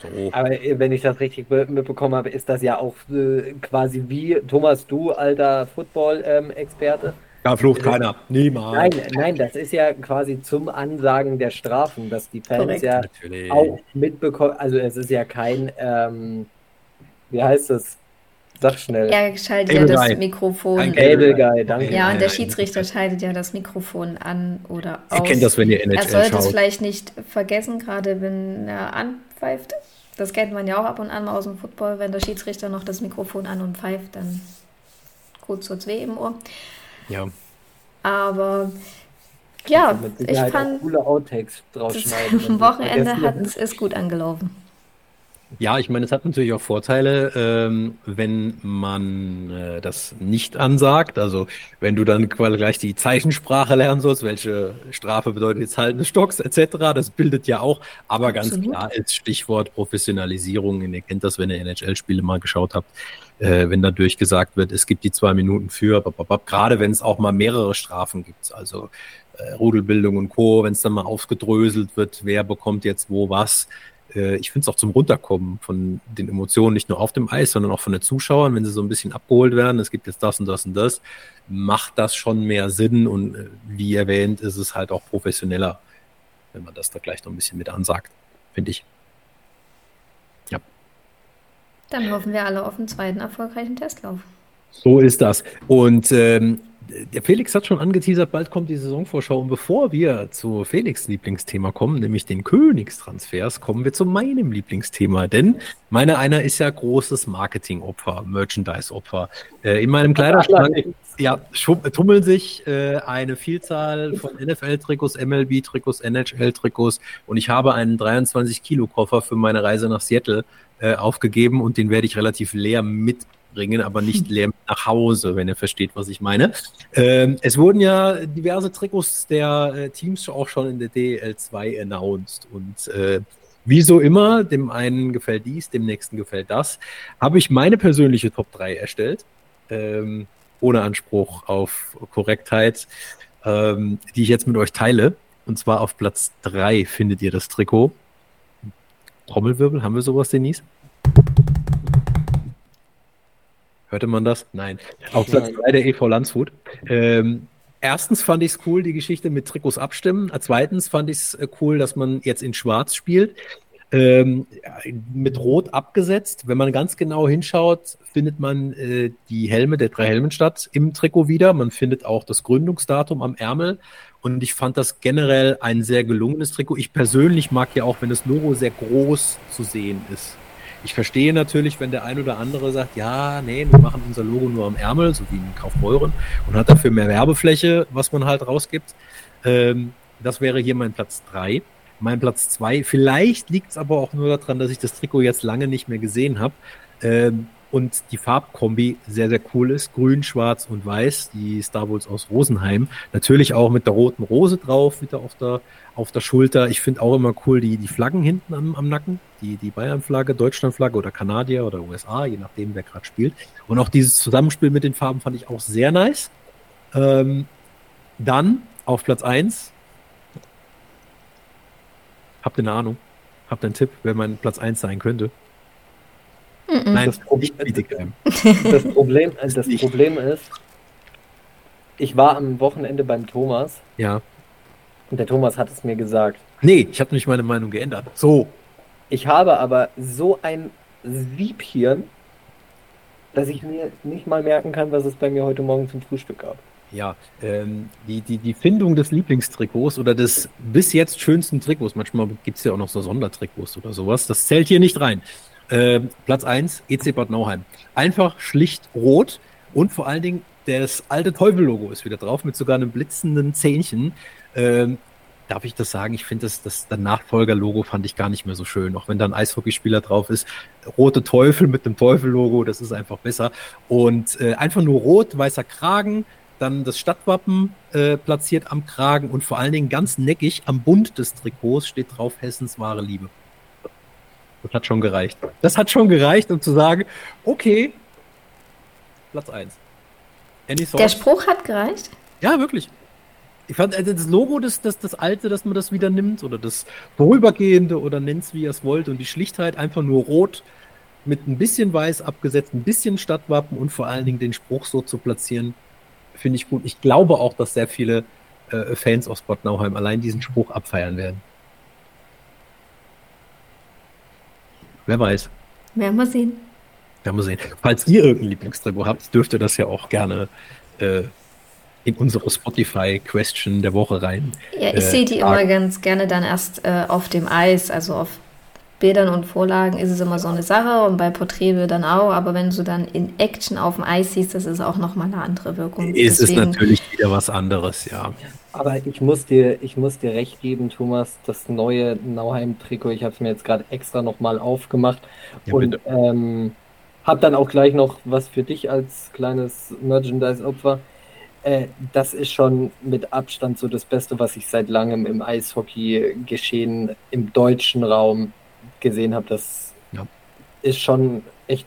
So. Aber äh, wenn ich das richtig mitbekommen habe, ist das ja auch äh, quasi wie Thomas, du alter Football-Experte. Ähm, da flucht keiner. Niemals. Nein, nein, das ist ja quasi zum Ansagen der Strafen, dass die Fans Korrekt. ja Natürlich. auch mitbekommen. Also es ist ja kein, ähm, wie heißt es? Sag schnell. Er schaltet Cable ja das Guy. Mikrofon. Ein Cable Guy, danke. Ja, und der Schiedsrichter schaltet ja das Mikrofon an oder aus. Ihr kennt das, wenn ihr NHL Er sollte es vielleicht nicht vergessen, gerade wenn er anpfeift. Das kennt man ja auch ab und an mal aus dem Football, wenn der Schiedsrichter noch das Mikrofon an und pfeift, dann kurz so weh im Ohr. Ja. Aber ja, ich fand coole Outtakes draus das Wochenende hat, ist gut angelaufen. Ja, ich meine, es hat natürlich auch Vorteile, ähm, wenn man äh, das nicht ansagt. Also wenn du dann gleich die Zeichensprache lernen sollst, welche Strafe bedeutet jetzt Halten des Stocks etc., das bildet ja auch. Aber ganz Absolut. klar ist Stichwort Professionalisierung. Ihr kennt das, wenn ihr NHL-Spiele mal geschaut habt, äh, wenn da durchgesagt wird, es gibt die zwei Minuten für, gerade wenn es auch mal mehrere Strafen gibt. Also äh, Rudelbildung und Co., wenn es dann mal aufgedröselt wird, wer bekommt jetzt wo was äh, ich finde es auch zum Runterkommen von den Emotionen, nicht nur auf dem Eis, sondern auch von den Zuschauern, wenn sie so ein bisschen abgeholt werden, es gibt jetzt das und das und das, macht das schon mehr Sinn und äh, wie erwähnt, ist es halt auch professioneller, wenn man das da gleich noch ein bisschen mit ansagt, finde ich. Dann hoffen wir alle auf einen zweiten erfolgreichen Testlauf. So ist das. Und ähm, der Felix hat schon angeteasert, bald kommt die Saisonvorschau. Und bevor wir zu Felix Lieblingsthema kommen, nämlich den Königstransfers, kommen wir zu meinem Lieblingsthema. Denn meine einer ist ja großes Marketingopfer, Merchandise-Opfer. Äh, in meinem Kleiderschrank ja, tummeln sich äh, eine Vielzahl von NFL-Trikots, MLB-Trikots, NHL-Trikots. Und ich habe einen 23-Kilo-Koffer für meine Reise nach Seattle äh, aufgegeben und den werde ich relativ leer mit bringen, aber nicht leer nach Hause, wenn ihr versteht, was ich meine. Ähm, es wurden ja diverse Trikots der äh, Teams auch schon in der DL2 announced und äh, wie so immer, dem einen gefällt dies, dem nächsten gefällt das, habe ich meine persönliche Top 3 erstellt, ähm, ohne Anspruch auf Korrektheit, ähm, die ich jetzt mit euch teile. Und zwar auf Platz 3 findet ihr das Trikot. Trommelwirbel, haben wir sowas, Denise? Hörte man das? Nein. Auf Platz 3 der EV Landshut. Ähm, erstens fand ich es cool, die Geschichte mit Trikots abstimmen. Zweitens fand ich es äh, cool, dass man jetzt in Schwarz spielt. Ähm, mit Rot abgesetzt. Wenn man ganz genau hinschaut, findet man äh, die Helme der drei Helmenstadt im Trikot wieder. Man findet auch das Gründungsdatum am Ärmel. Und ich fand das generell ein sehr gelungenes Trikot. Ich persönlich mag ja auch, wenn das Logo sehr groß zu sehen ist. Ich verstehe natürlich, wenn der ein oder andere sagt, ja, nee, wir machen unser Logo nur am Ärmel, so wie in Kaufbeuren, und hat dafür mehr Werbefläche, was man halt rausgibt. Ähm, das wäre hier mein Platz drei. Mein Platz zwei. Vielleicht liegt es aber auch nur daran, dass ich das Trikot jetzt lange nicht mehr gesehen habe. Ähm, und die Farbkombi sehr, sehr cool ist. Grün, Schwarz und Weiß, die Star Wars aus Rosenheim. Natürlich auch mit der roten Rose drauf, wieder auf der, auf der Schulter. Ich finde auch immer cool die, die Flaggen hinten am, am Nacken. Die, die Bayern-Flagge, Deutschland-Flagge oder Kanadier oder USA, je nachdem, wer gerade spielt. Und auch dieses Zusammenspiel mit den Farben fand ich auch sehr nice. Ähm, dann auf Platz eins Habt ihr eine Ahnung? Habt ihr einen Tipp, wer mein Platz eins sein könnte? Mm Nein, das, Problem, das, Problem, das Problem ist, ich war am Wochenende beim Thomas. Ja. Und der Thomas hat es mir gesagt. Nee, ich habe nicht meine Meinung geändert. So. Ich habe aber so ein Siebhirn, dass ich mir nicht mal merken kann, was es bei mir heute Morgen zum Frühstück gab. Ja, ähm, die, die, die Findung des Lieblingstrikots oder des bis jetzt schönsten Trikots, manchmal gibt es ja auch noch so Sondertrikots oder sowas, das zählt hier nicht rein. Äh, Platz 1, EC Bad Nauheim. Einfach schlicht rot und vor allen Dingen das alte Teufel-Logo ist wieder drauf mit sogar einem blitzenden Zähnchen. Ähm, darf ich das sagen? Ich finde das, das, das Nachfolger-Logo fand ich gar nicht mehr so schön. Auch wenn da ein Eishockeyspieler drauf ist. Rote Teufel mit dem Teufel-Logo, das ist einfach besser. Und äh, einfach nur rot, weißer Kragen, dann das Stadtwappen äh, platziert am Kragen und vor allen Dingen ganz neckig am Bund des Trikots steht drauf Hessens wahre Liebe. Das hat schon gereicht. Das hat schon gereicht, um zu sagen, okay, Platz 1. Der Spruch hat gereicht? Ja, wirklich. Ich fand also das Logo, das, das, das alte, dass man das wieder nimmt, oder das vorübergehende, oder nennt es wie ihr es wollt, und die Schlichtheit einfach nur rot mit ein bisschen weiß abgesetzt, ein bisschen Stadtwappen und vor allen Dingen den Spruch so zu platzieren, finde ich gut. Ich glaube auch, dass sehr viele äh, Fans aus Bad Nauheim allein diesen Spruch abfeiern werden. Wer weiß. Werden wir sehen. Werden wir sehen. Falls ihr irgendein Lieblingstrikot habt, dürft ihr das ja auch gerne äh, in unsere Spotify-Question der Woche rein. Ja, ich äh, sehe die immer ganz gerne dann erst äh, auf dem Eis, also auf Bildern und Vorlagen ist es immer so eine Sache und bei Porträt dann auch, aber wenn du dann in Action auf dem Eis siehst, das ist auch nochmal eine andere Wirkung. Ist Deswegen, es natürlich wieder was anderes, ja. Aber ich muss dir, ich muss dir recht geben, Thomas, das neue Nauheim-Trikot, ich habe es mir jetzt gerade extra nochmal aufgemacht ja, und ähm, habe dann auch gleich noch was für dich als kleines Merchandise-Opfer. Äh, das ist schon mit Abstand so das Beste, was ich seit langem im Eishockey-Geschehen im deutschen Raum gesehen habe. Das ja. ist schon echt,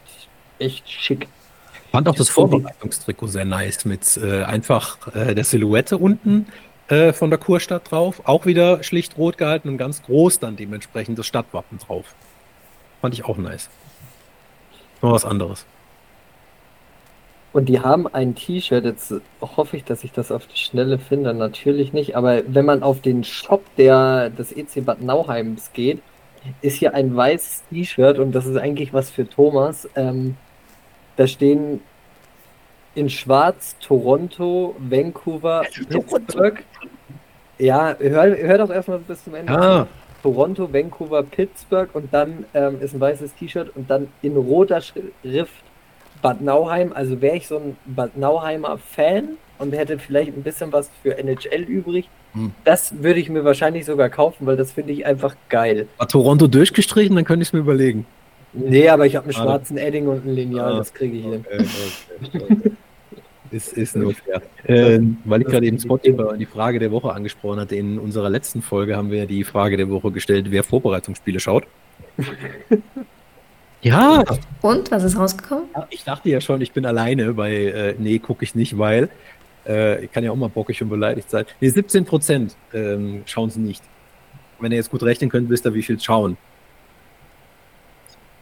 echt schick. Ich fand auch das Vorbereitungstrikot sehr nice mit äh, einfach äh, der Silhouette unten äh, von der Kurstadt drauf. Auch wieder schlicht rot gehalten und ganz groß dann dementsprechend das Stadtwappen drauf. Fand ich auch nice. Noch was anderes. Und die haben ein T-Shirt, jetzt hoffe ich, dass ich das auf die Schnelle finde, natürlich nicht, aber wenn man auf den Shop der, des EC Bad Nauheims geht, ist hier ein weißes T-Shirt und das ist eigentlich was für Thomas. Ähm, da stehen in Schwarz Toronto, Vancouver, Pittsburgh. Ja, hör, hör doch erstmal bis zum Ende. Ah. Toronto, Vancouver, Pittsburgh und dann ähm, ist ein weißes T-Shirt und dann in roter Schrift Bad Nauheim. Also wäre ich so ein Bad Nauheimer Fan und hätte vielleicht ein bisschen was für NHL übrig, hm. das würde ich mir wahrscheinlich sogar kaufen, weil das finde ich einfach geil. War Toronto durchgestrichen, dann könnte ich es mir überlegen. Nee, aber ich habe einen ah, schwarzen Edding und ein Lineal, ah, das kriege ich okay, hin. Okay, okay. ist, ist nur fair. Äh, weil ich gerade eben Spotify die Frage der Woche angesprochen hatte, in unserer letzten Folge haben wir ja die Frage der Woche gestellt, wer Vorbereitungsspiele schaut. ja. Und, was ist rausgekommen? Ich dachte ja schon, ich bin alleine bei, äh, nee, gucke ich nicht, weil äh, ich kann ja auch mal bockig und beleidigt sein. Nee, 17 Prozent ähm, schauen sie nicht. Wenn ihr jetzt gut rechnen könnt, wisst ihr, wie viel schauen.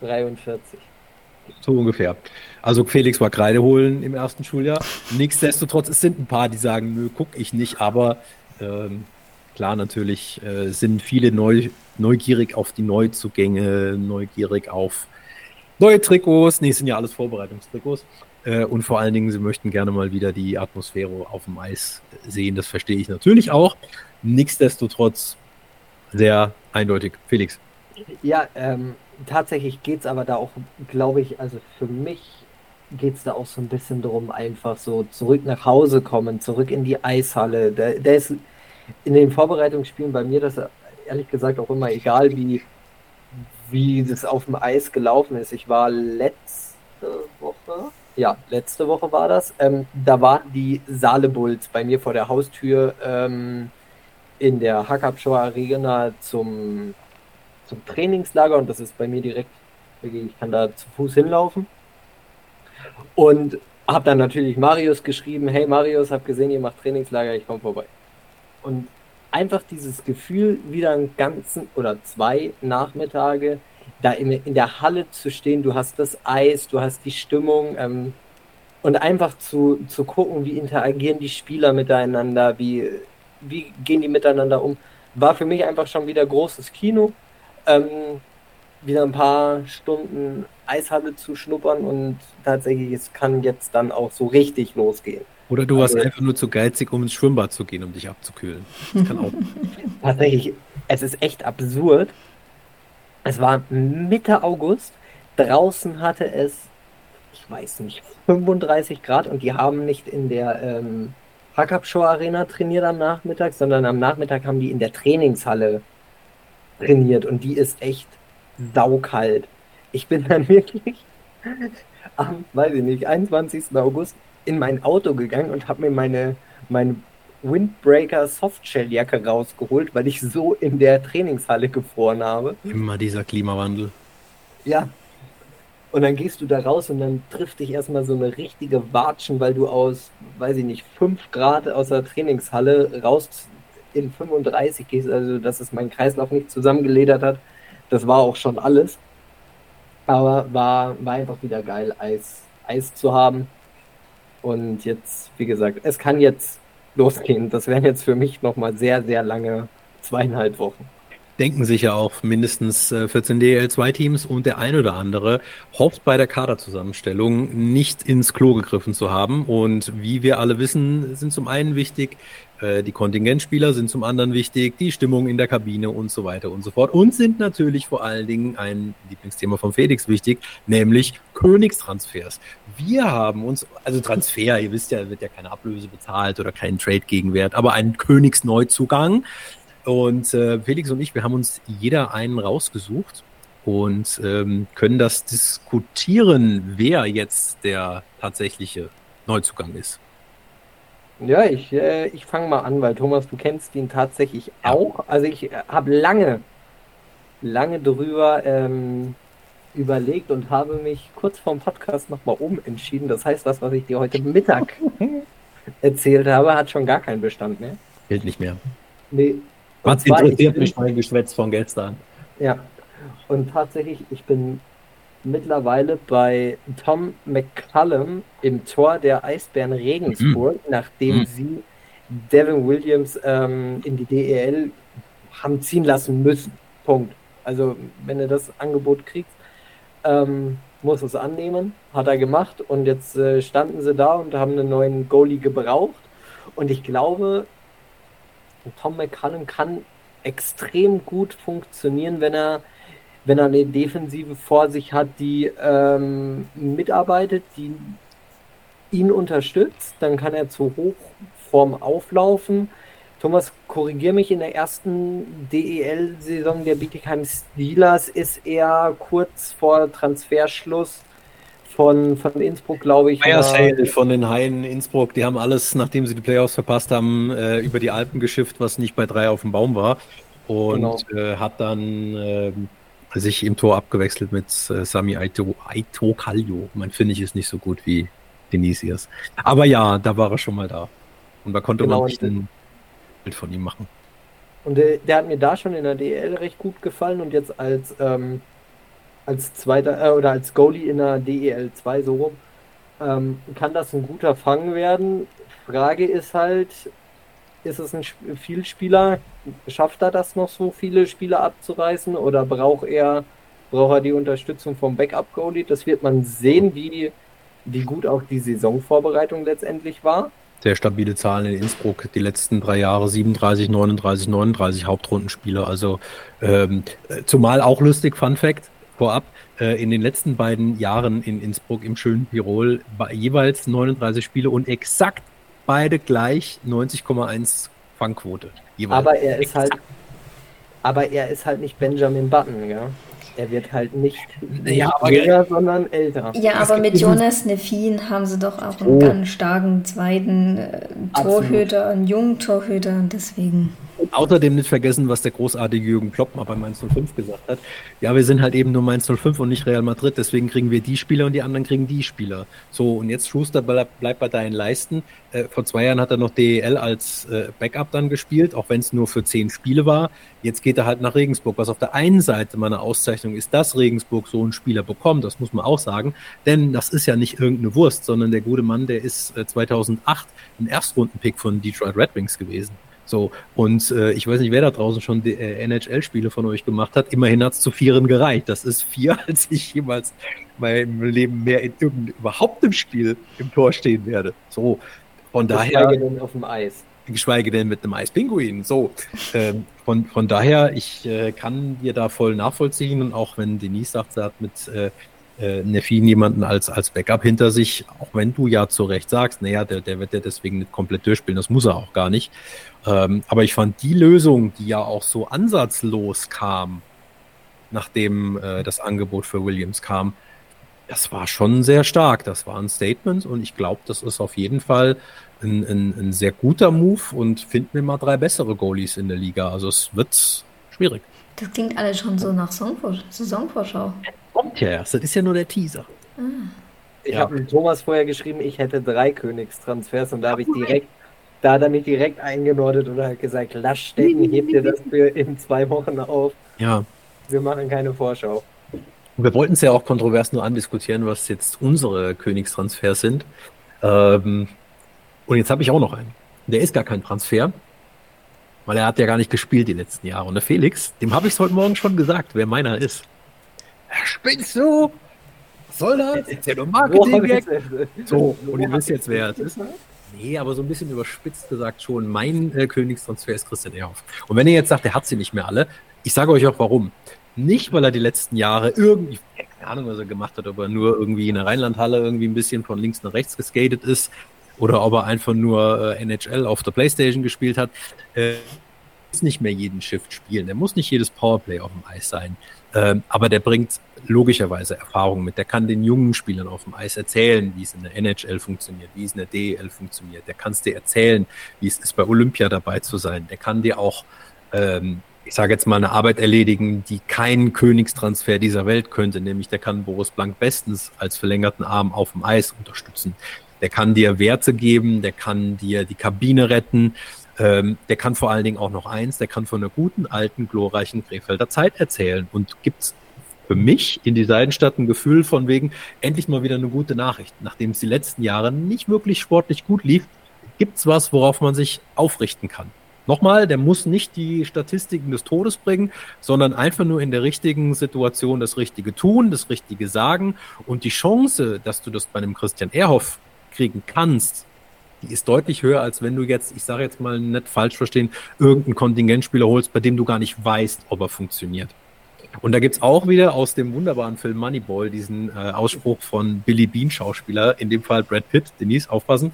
43. So ungefähr. Also Felix war Kreide holen im ersten Schuljahr. Nichtsdestotrotz, es sind ein paar, die sagen, nö, guck ich nicht, aber ähm, klar, natürlich äh, sind viele neu, neugierig auf die Neuzugänge, neugierig auf neue Trikots. Nee, sind ja alles Vorbereitungstrikots. Äh, und vor allen Dingen, sie möchten gerne mal wieder die Atmosphäre auf dem Eis sehen. Das verstehe ich natürlich auch. Nichtsdestotrotz sehr eindeutig. Felix. Ja, ähm, tatsächlich geht es aber da auch, glaube ich, also für mich geht es da auch so ein bisschen darum, einfach so zurück nach Hause kommen, zurück in die Eishalle. Der, der ist in den Vorbereitungsspielen bei mir, das ehrlich gesagt auch immer egal, wie, wie das auf dem Eis gelaufen ist. Ich war letzte Woche, ja, letzte Woche war das. Ähm, da waren die Saale Bulls bei mir vor der Haustür ähm, in der Hackabschauer Arena zum, zum Trainingslager und das ist bei mir direkt, ich kann da zu Fuß hinlaufen. Und habe dann natürlich Marius geschrieben, hey Marius, hab gesehen, ihr macht Trainingslager, ich komme vorbei. Und einfach dieses Gefühl, wieder einen ganzen oder zwei Nachmittage da in, in der Halle zu stehen, du hast das Eis, du hast die Stimmung ähm, und einfach zu, zu gucken, wie interagieren die Spieler miteinander, wie, wie gehen die miteinander um, war für mich einfach schon wieder großes Kino. Ähm, wieder ein paar Stunden Eishalle zu schnuppern und tatsächlich, es kann jetzt dann auch so richtig losgehen. Oder du warst also, einfach nur zu geizig, um ins Schwimmbad zu gehen, um dich abzukühlen. Das kann auch. tatsächlich, es ist echt absurd. Es war Mitte August. Draußen hatte es, ich weiß nicht, 35 Grad und die haben nicht in der ähm, Hackabschau Arena trainiert am Nachmittag, sondern am Nachmittag haben die in der Trainingshalle trainiert und die ist echt saukalt. Ich bin dann wirklich am, weiß ich nicht, 21. August in mein Auto gegangen und habe mir meine, meine Windbreaker Softshelljacke rausgeholt, weil ich so in der Trainingshalle gefroren habe. Immer dieser Klimawandel. Ja. Und dann gehst du da raus und dann trifft dich erstmal so eine richtige Watschen, weil du aus, weiß ich nicht, 5 Grad aus der Trainingshalle raus in 35 gehst. Also, dass es mein Kreislauf nicht zusammengeledert hat. Das war auch schon alles. Aber war, war einfach wieder geil, Eis, Eis zu haben. Und jetzt, wie gesagt, es kann jetzt losgehen. Das wären jetzt für mich nochmal sehr, sehr lange zweieinhalb Wochen denken sich ja auch mindestens 14 äh, DL2-Teams und der ein oder andere hofft bei der Kaderzusammenstellung nicht ins Klo gegriffen zu haben. Und wie wir alle wissen, sind zum einen wichtig die Kontingentspieler, sind zum anderen wichtig die Stimmung in der Kabine und so weiter und so fort. Und sind natürlich vor allen Dingen ein Lieblingsthema von Felix wichtig, nämlich Königstransfers. Wir haben uns, also Transfer, ihr wisst ja, wird ja keine Ablöse bezahlt oder kein Trade-Gegenwert, aber einen Königsneuzugang und äh, Felix und ich, wir haben uns jeder einen rausgesucht und ähm, können das diskutieren, wer jetzt der tatsächliche Neuzugang ist. Ja, ich, äh, ich fange mal an, weil Thomas, du kennst ihn tatsächlich auch. Also ich äh, habe lange, lange drüber ähm, überlegt und habe mich kurz vorm Podcast nochmal umentschieden. Das heißt, das, was ich dir heute Mittag erzählt habe, hat schon gar keinen Bestand mehr. Gilt nicht mehr. Nee, was interessiert mich mein Geschwätz von gestern? Ja, und tatsächlich, ich bin mittlerweile bei Tom McCallum im Tor der Eisbären Regensburg, mhm. nachdem mhm. sie Devin Williams ähm, in die DEL haben ziehen lassen müssen. Punkt. Also, wenn du das Angebot kriegst, ähm, muss es annehmen. Hat er gemacht und jetzt äh, standen sie da und haben einen neuen Goalie gebraucht. Und ich glaube, Tom McCallum kann extrem gut funktionieren, wenn er, wenn er eine Defensive vor sich hat, die ähm, mitarbeitet, die ihn unterstützt. Dann kann er zu Hochform auflaufen. Thomas, korrigier mich, in der ersten DEL-Saison der Bietigheim Steelers ist er kurz vor Transferschluss von, von Innsbruck, glaube ich. Fire Sale von den Haien Innsbruck, die haben alles, nachdem sie die Playoffs verpasst haben, äh, über die Alpen geschifft, was nicht bei drei auf dem Baum war. Und genau. äh, hat dann äh, sich im Tor abgewechselt mit äh, Sami Aito, Aito Kallio. Mein finde ich ist nicht so gut wie Denisius. Aber ja, da war er schon mal da. Und da konnte genau, man nicht ein Bild von ihm machen. Und der, der, hat mir da schon in der DL recht gut gefallen und jetzt als ähm, als zweiter äh, oder als Goalie in der DEL 2 so rum, ähm, kann das ein guter Fang werden. Frage ist halt, ist es ein Vielspieler? Schafft er das noch so viele Spiele abzureißen oder braucht er, braucht er die Unterstützung vom Backup-Goalie? Das wird man sehen, wie, wie gut auch die Saisonvorbereitung letztendlich war. Sehr stabile Zahlen in Innsbruck, die letzten drei Jahre 37, 39, 39 Hauptrundenspiele. Also ähm, zumal auch lustig, Fun Fact, vorab, äh, in den letzten beiden Jahren in Innsbruck im schönen Tirol jeweils 39 Spiele und exakt beide gleich 90,1 Fangquote. Jeweils. Aber er ist halt, aber er ist halt nicht Benjamin Button, ja. Er wird halt nicht ja, jünger, sondern älter. Ja, aber mit Jonas Neffin haben sie doch auch einen oh. ganz starken zweiten äh, Torhüter, einen jungen Torhüter Außerdem nicht vergessen, was der großartige Jürgen Klopp mal bei Mainz 05 gesagt hat. Ja, wir sind halt eben nur Mainz 05 und nicht Real Madrid, deswegen kriegen wir die Spieler und die anderen kriegen die Spieler. So, und jetzt Schuster bleibt bleib bei deinen Leisten. Äh, vor zwei Jahren hat er noch DEL als äh, Backup dann gespielt, auch wenn es nur für zehn Spiele war. Jetzt geht er halt nach Regensburg, was auf der einen Seite meiner Auszeichnung ist, dass Regensburg so einen Spieler bekommt, das muss man auch sagen, denn das ist ja nicht irgendeine Wurst, sondern der gute Mann, der ist äh, 2008 ein Erstrundenpick von Detroit Red Wings gewesen. So, und äh, ich weiß nicht, wer da draußen schon die äh, NHL-Spiele von euch gemacht hat. Immerhin hat es zu vieren gereicht. Das ist vier, als ich jemals meinem Leben mehr in irgendeinem überhaupt im Spiel im Tor stehen werde. So, von daher. Geschweige denn auf dem Eis. Geschweige denn mit einem Eispinguin. So, ähm, von, von daher, ich äh, kann dir da voll nachvollziehen. Und auch wenn Denise sagt, sie hat mit äh, äh, Neffin jemanden als, als Backup hinter sich, auch wenn du ja zu Recht sagst, naja, der, der wird ja deswegen nicht komplett durchspielen, das muss er auch gar nicht. Ähm, aber ich fand die Lösung, die ja auch so ansatzlos kam, nachdem äh, das Angebot für Williams kam, das war schon sehr stark. Das war ein Statement und ich glaube, das ist auf jeden Fall ein, ein, ein sehr guter Move und finden wir mal drei bessere Goalies in der Liga. Also es wird schwierig. Das klingt alles schon so nach Saisonvorschau. Kommt ja erst. Das ist ja nur der Teaser. Ah. Ich ja. habe Thomas vorher geschrieben, ich hätte drei Königstransfers und da habe ich direkt, da hat er mich direkt eingenordet und hat gesagt, lass stecken, heb dir das für in zwei Wochen auf. Ja. Wir machen keine Vorschau. Wir wollten es ja auch kontrovers nur andiskutieren, was jetzt unsere Königstransfers sind. Ähm, und jetzt habe ich auch noch einen. Der ist gar kein Transfer, weil er hat ja gar nicht gespielt die letzten Jahre. Und der Felix, dem habe ich es heute Morgen schon gesagt, wer meiner ist. Spinnst du? Was soll das? Ist ja nur Marketing-Gag. So, und ihr wisst jetzt, wer es ist. Nee, aber so ein bisschen überspitzt gesagt schon. Mein äh, Königstransfer ist Christian Ehrhoff. Und wenn ihr jetzt sagt, er hat sie nicht mehr alle, ich sage euch auch warum. Nicht, weil er die letzten Jahre irgendwie, keine Ahnung, was er gemacht hat, ob er nur irgendwie in der Rheinlandhalle irgendwie ein bisschen von links nach rechts geskatet ist oder ob er einfach nur äh, NHL auf der Playstation gespielt hat. Äh, muss nicht mehr jeden Shift spielen. Er muss nicht jedes Powerplay auf dem Eis sein. Ähm, aber der bringt logischerweise Erfahrung mit. Der kann den jungen Spielern auf dem Eis erzählen, wie es in der NHL funktioniert, wie es in der DEL funktioniert. Der kann es dir erzählen, wie es ist, bei Olympia dabei zu sein. Der kann dir auch, ähm, ich sage jetzt mal, eine Arbeit erledigen, die kein Königstransfer dieser Welt könnte, nämlich der kann Boris Blank bestens als verlängerten Arm auf dem Eis unterstützen. Der kann dir Werte geben, der kann dir die Kabine retten, ähm, der kann vor allen Dingen auch noch eins, der kann von einer guten, alten, glorreichen Krefelder Zeit erzählen und gibt für mich in die Seidenstadt ein Gefühl von wegen, endlich mal wieder eine gute Nachricht. Nachdem es die letzten Jahre nicht wirklich sportlich gut lief, gibt's was, worauf man sich aufrichten kann. Nochmal, der muss nicht die Statistiken des Todes bringen, sondern einfach nur in der richtigen Situation das Richtige tun, das Richtige sagen und die Chance, dass du das bei einem Christian Ehrhoff kriegen kannst, die ist deutlich höher, als wenn du jetzt, ich sage jetzt mal nicht falsch verstehen, irgendeinen Kontingentspieler holst, bei dem du gar nicht weißt, ob er funktioniert. Und da gibt's auch wieder aus dem wunderbaren Film Moneyball diesen äh, Ausspruch von Billy Bean Schauspieler, in dem Fall Brad Pitt, Denise, aufpassen.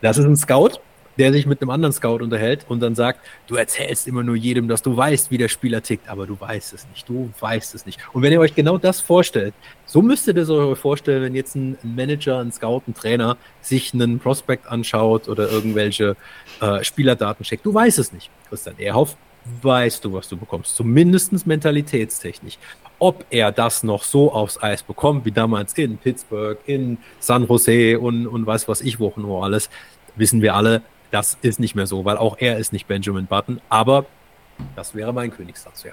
Das ist ein Scout, der sich mit einem anderen Scout unterhält und dann sagt, du erzählst immer nur jedem, dass du weißt, wie der Spieler tickt, aber du weißt es nicht, du weißt es nicht. Und wenn ihr euch genau das vorstellt, so müsstet ihr es euch vorstellen, wenn jetzt ein Manager, ein Scout, ein Trainer sich einen Prospect anschaut oder irgendwelche äh, Spielerdaten checkt. Du weißt es nicht. Christian Ehrhoff, weißt du, was du bekommst. Zumindest mentalitätstechnisch. Ob er das noch so aufs Eis bekommt, wie damals in Pittsburgh, in San Jose und, und weiß was ich, wo alles, wissen wir alle, das ist nicht mehr so, weil auch er ist nicht Benjamin Button, aber das wäre mein Königstransfer.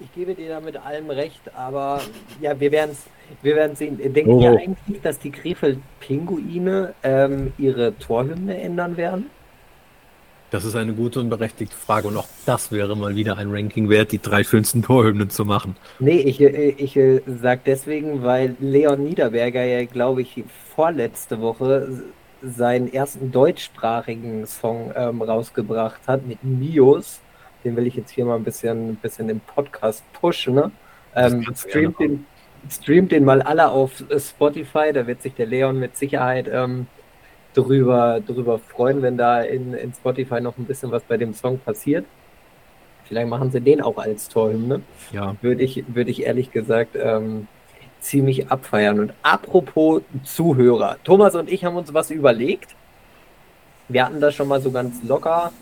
Ich gebe dir da mit allem recht, aber ja, wir werden es wir werden sehen. Denken oh. ihr eigentlich, dass die Krefeld-Pinguine ähm, ihre Torhymne ändern werden? Das ist eine gute und berechtigte Frage. Und auch das wäre mal wieder ein Ranking wert, die drei schönsten Torhymnen zu machen. Nee, ich, ich, ich sage deswegen, weil Leon Niederberger ja, glaube ich, vorletzte Woche seinen ersten deutschsprachigen Song ähm, rausgebracht hat mit Mios. Den will ich jetzt hier mal ein bisschen, ein bisschen im Podcast pushen. Ne? Ähm, streamt, den, streamt den mal alle auf Spotify, da wird sich der Leon mit Sicherheit ähm, drüber, drüber freuen, wenn da in, in Spotify noch ein bisschen was bei dem Song passiert. Vielleicht machen sie den auch als Torhymne. Ja. Würde ich, würde ich ehrlich gesagt ähm, ziemlich abfeiern. Und apropos Zuhörer, Thomas und ich haben uns was überlegt. Wir hatten das schon mal so ganz locker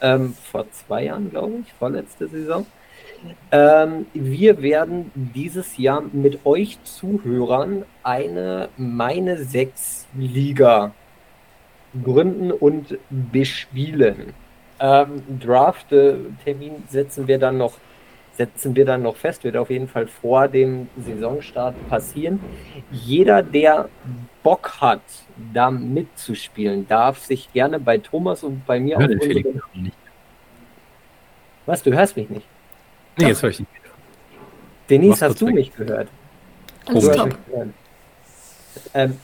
ähm, vor zwei Jahren, glaube ich, vorletzte Saison. Ähm, wir werden dieses Jahr mit euch Zuhörern eine Meine Sechs Liga gründen und bespielen. Ähm, Draft-Termin setzen wir dann noch setzen wir dann noch fest, wird auf jeden Fall vor dem Saisonstart passieren. Jeder, der Bock hat, da mitzuspielen, darf sich gerne bei Thomas und bei mir auf unsere... Was, du hörst mich nicht? Nee, jetzt höre ich nicht. Denise, hast du weg. mich gehört? Alles top. Ähm,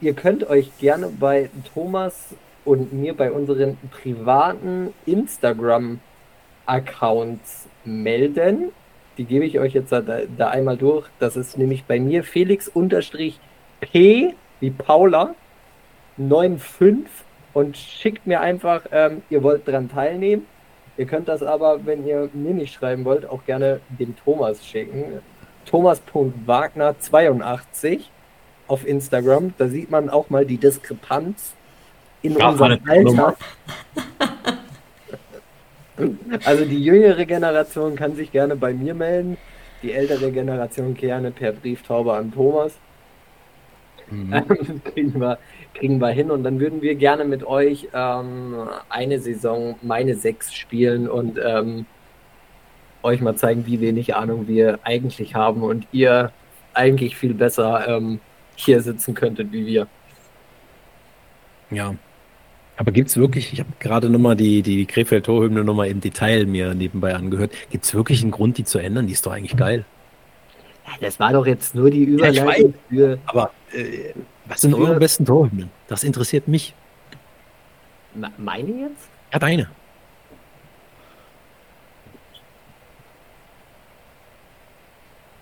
ihr könnt euch gerne bei Thomas und mir bei unseren privaten Instagram-Accounts melden. Die gebe ich euch jetzt da, da, einmal durch. Das ist nämlich bei mir Felix P wie Paula 95 und schickt mir einfach, ähm, ihr wollt dran teilnehmen. Ihr könnt das aber, wenn ihr mir nicht schreiben wollt, auch gerne dem Thomas schicken. Thomas.wagner82 auf Instagram. Da sieht man auch mal die Diskrepanz in ja, unserem Alter. Also die jüngere Generation kann sich gerne bei mir melden, die ältere Generation gerne per Brieftaube an Thomas. Mhm. Ähm, kriegen, wir, kriegen wir hin und dann würden wir gerne mit euch ähm, eine Saison meine sechs spielen und ähm, euch mal zeigen, wie wenig Ahnung wir eigentlich haben und ihr eigentlich viel besser ähm, hier sitzen könntet wie wir. Ja. Aber gibt es wirklich, ich habe gerade nochmal die, die Krefeld-Torhymne nochmal im Detail mir nebenbei angehört, gibt es wirklich einen Grund, die zu ändern? Die ist doch eigentlich geil. Ja, das war doch jetzt nur die Überleitung ja, für. Aber äh, was sind eure besten Torhymnen? Das interessiert mich. Meine jetzt? Ja, deine.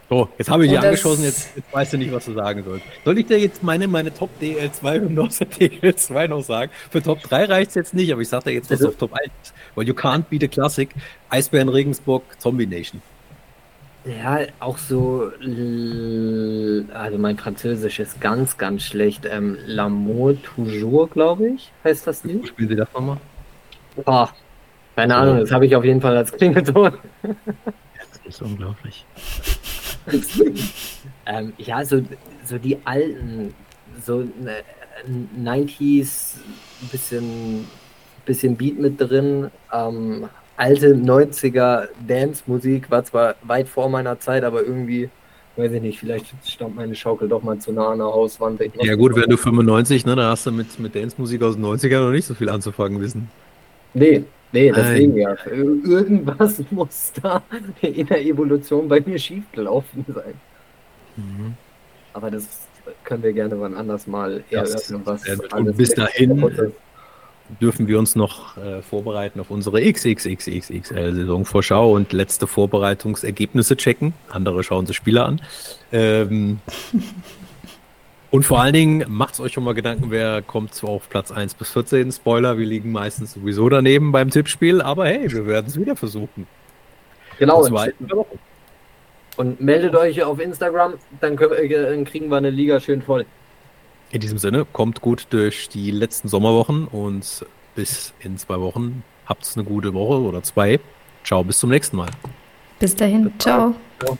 So, jetzt habe ich dich angeschossen, jetzt, jetzt, weißt du nicht, was du sagen sollst. Soll ich dir jetzt meine, meine Top DL2 und aus der DL2 noch sagen? Für Top 3 reicht es jetzt nicht, aber ich sage dir jetzt, was auf Top 1 ist. Weil you can't beat a classic. Eisbären Regensburg, Zombie Nation. Ja, auch so, also mein Französisch ist ganz, ganz schlecht. Ähm, L'amour toujours, glaube ich, heißt das Lied. Spielen Sie das nochmal? Boah, keine Ahnung, das habe ich auf jeden Fall als Klingelton. Das ist unglaublich. ähm, ja, so, so die alten, so äh, 90s, ein bisschen, bisschen Beat mit drin. Ähm, alte 90er Dance-Musik war zwar weit vor meiner Zeit, aber irgendwie, weiß ich nicht, vielleicht stammt meine Schaukel doch mal zu nah an der Hauswand. Ja gut, wenn du 95, ne, da hast du mit, mit Dance-Musik aus den 90ern noch nicht so viel anzufangen wissen. Nee, Nee, deswegen ja. Irgendwas muss da in der Evolution bei mir schiefgelaufen sein. Mhm. Aber das können wir gerne wann anders mal eröffnen, was Und bis dahin dürfen wir uns noch äh, vorbereiten auf unsere XXXXXL-Saisonvorschau und letzte Vorbereitungsergebnisse checken. Andere schauen sich Spieler an. Ähm, Und vor allen Dingen macht es euch schon mal Gedanken, wer kommt auf Platz 1 bis 14. Spoiler, wir liegen meistens sowieso daneben beim Tippspiel, aber hey, wir werden es wieder versuchen. Genau. Und meldet euch auf Instagram, dann, können, dann kriegen wir eine Liga schön voll. In diesem Sinne, kommt gut durch die letzten Sommerwochen und bis in zwei Wochen habt eine gute Woche oder zwei. Ciao, bis zum nächsten Mal. Bis dahin, ciao. ciao.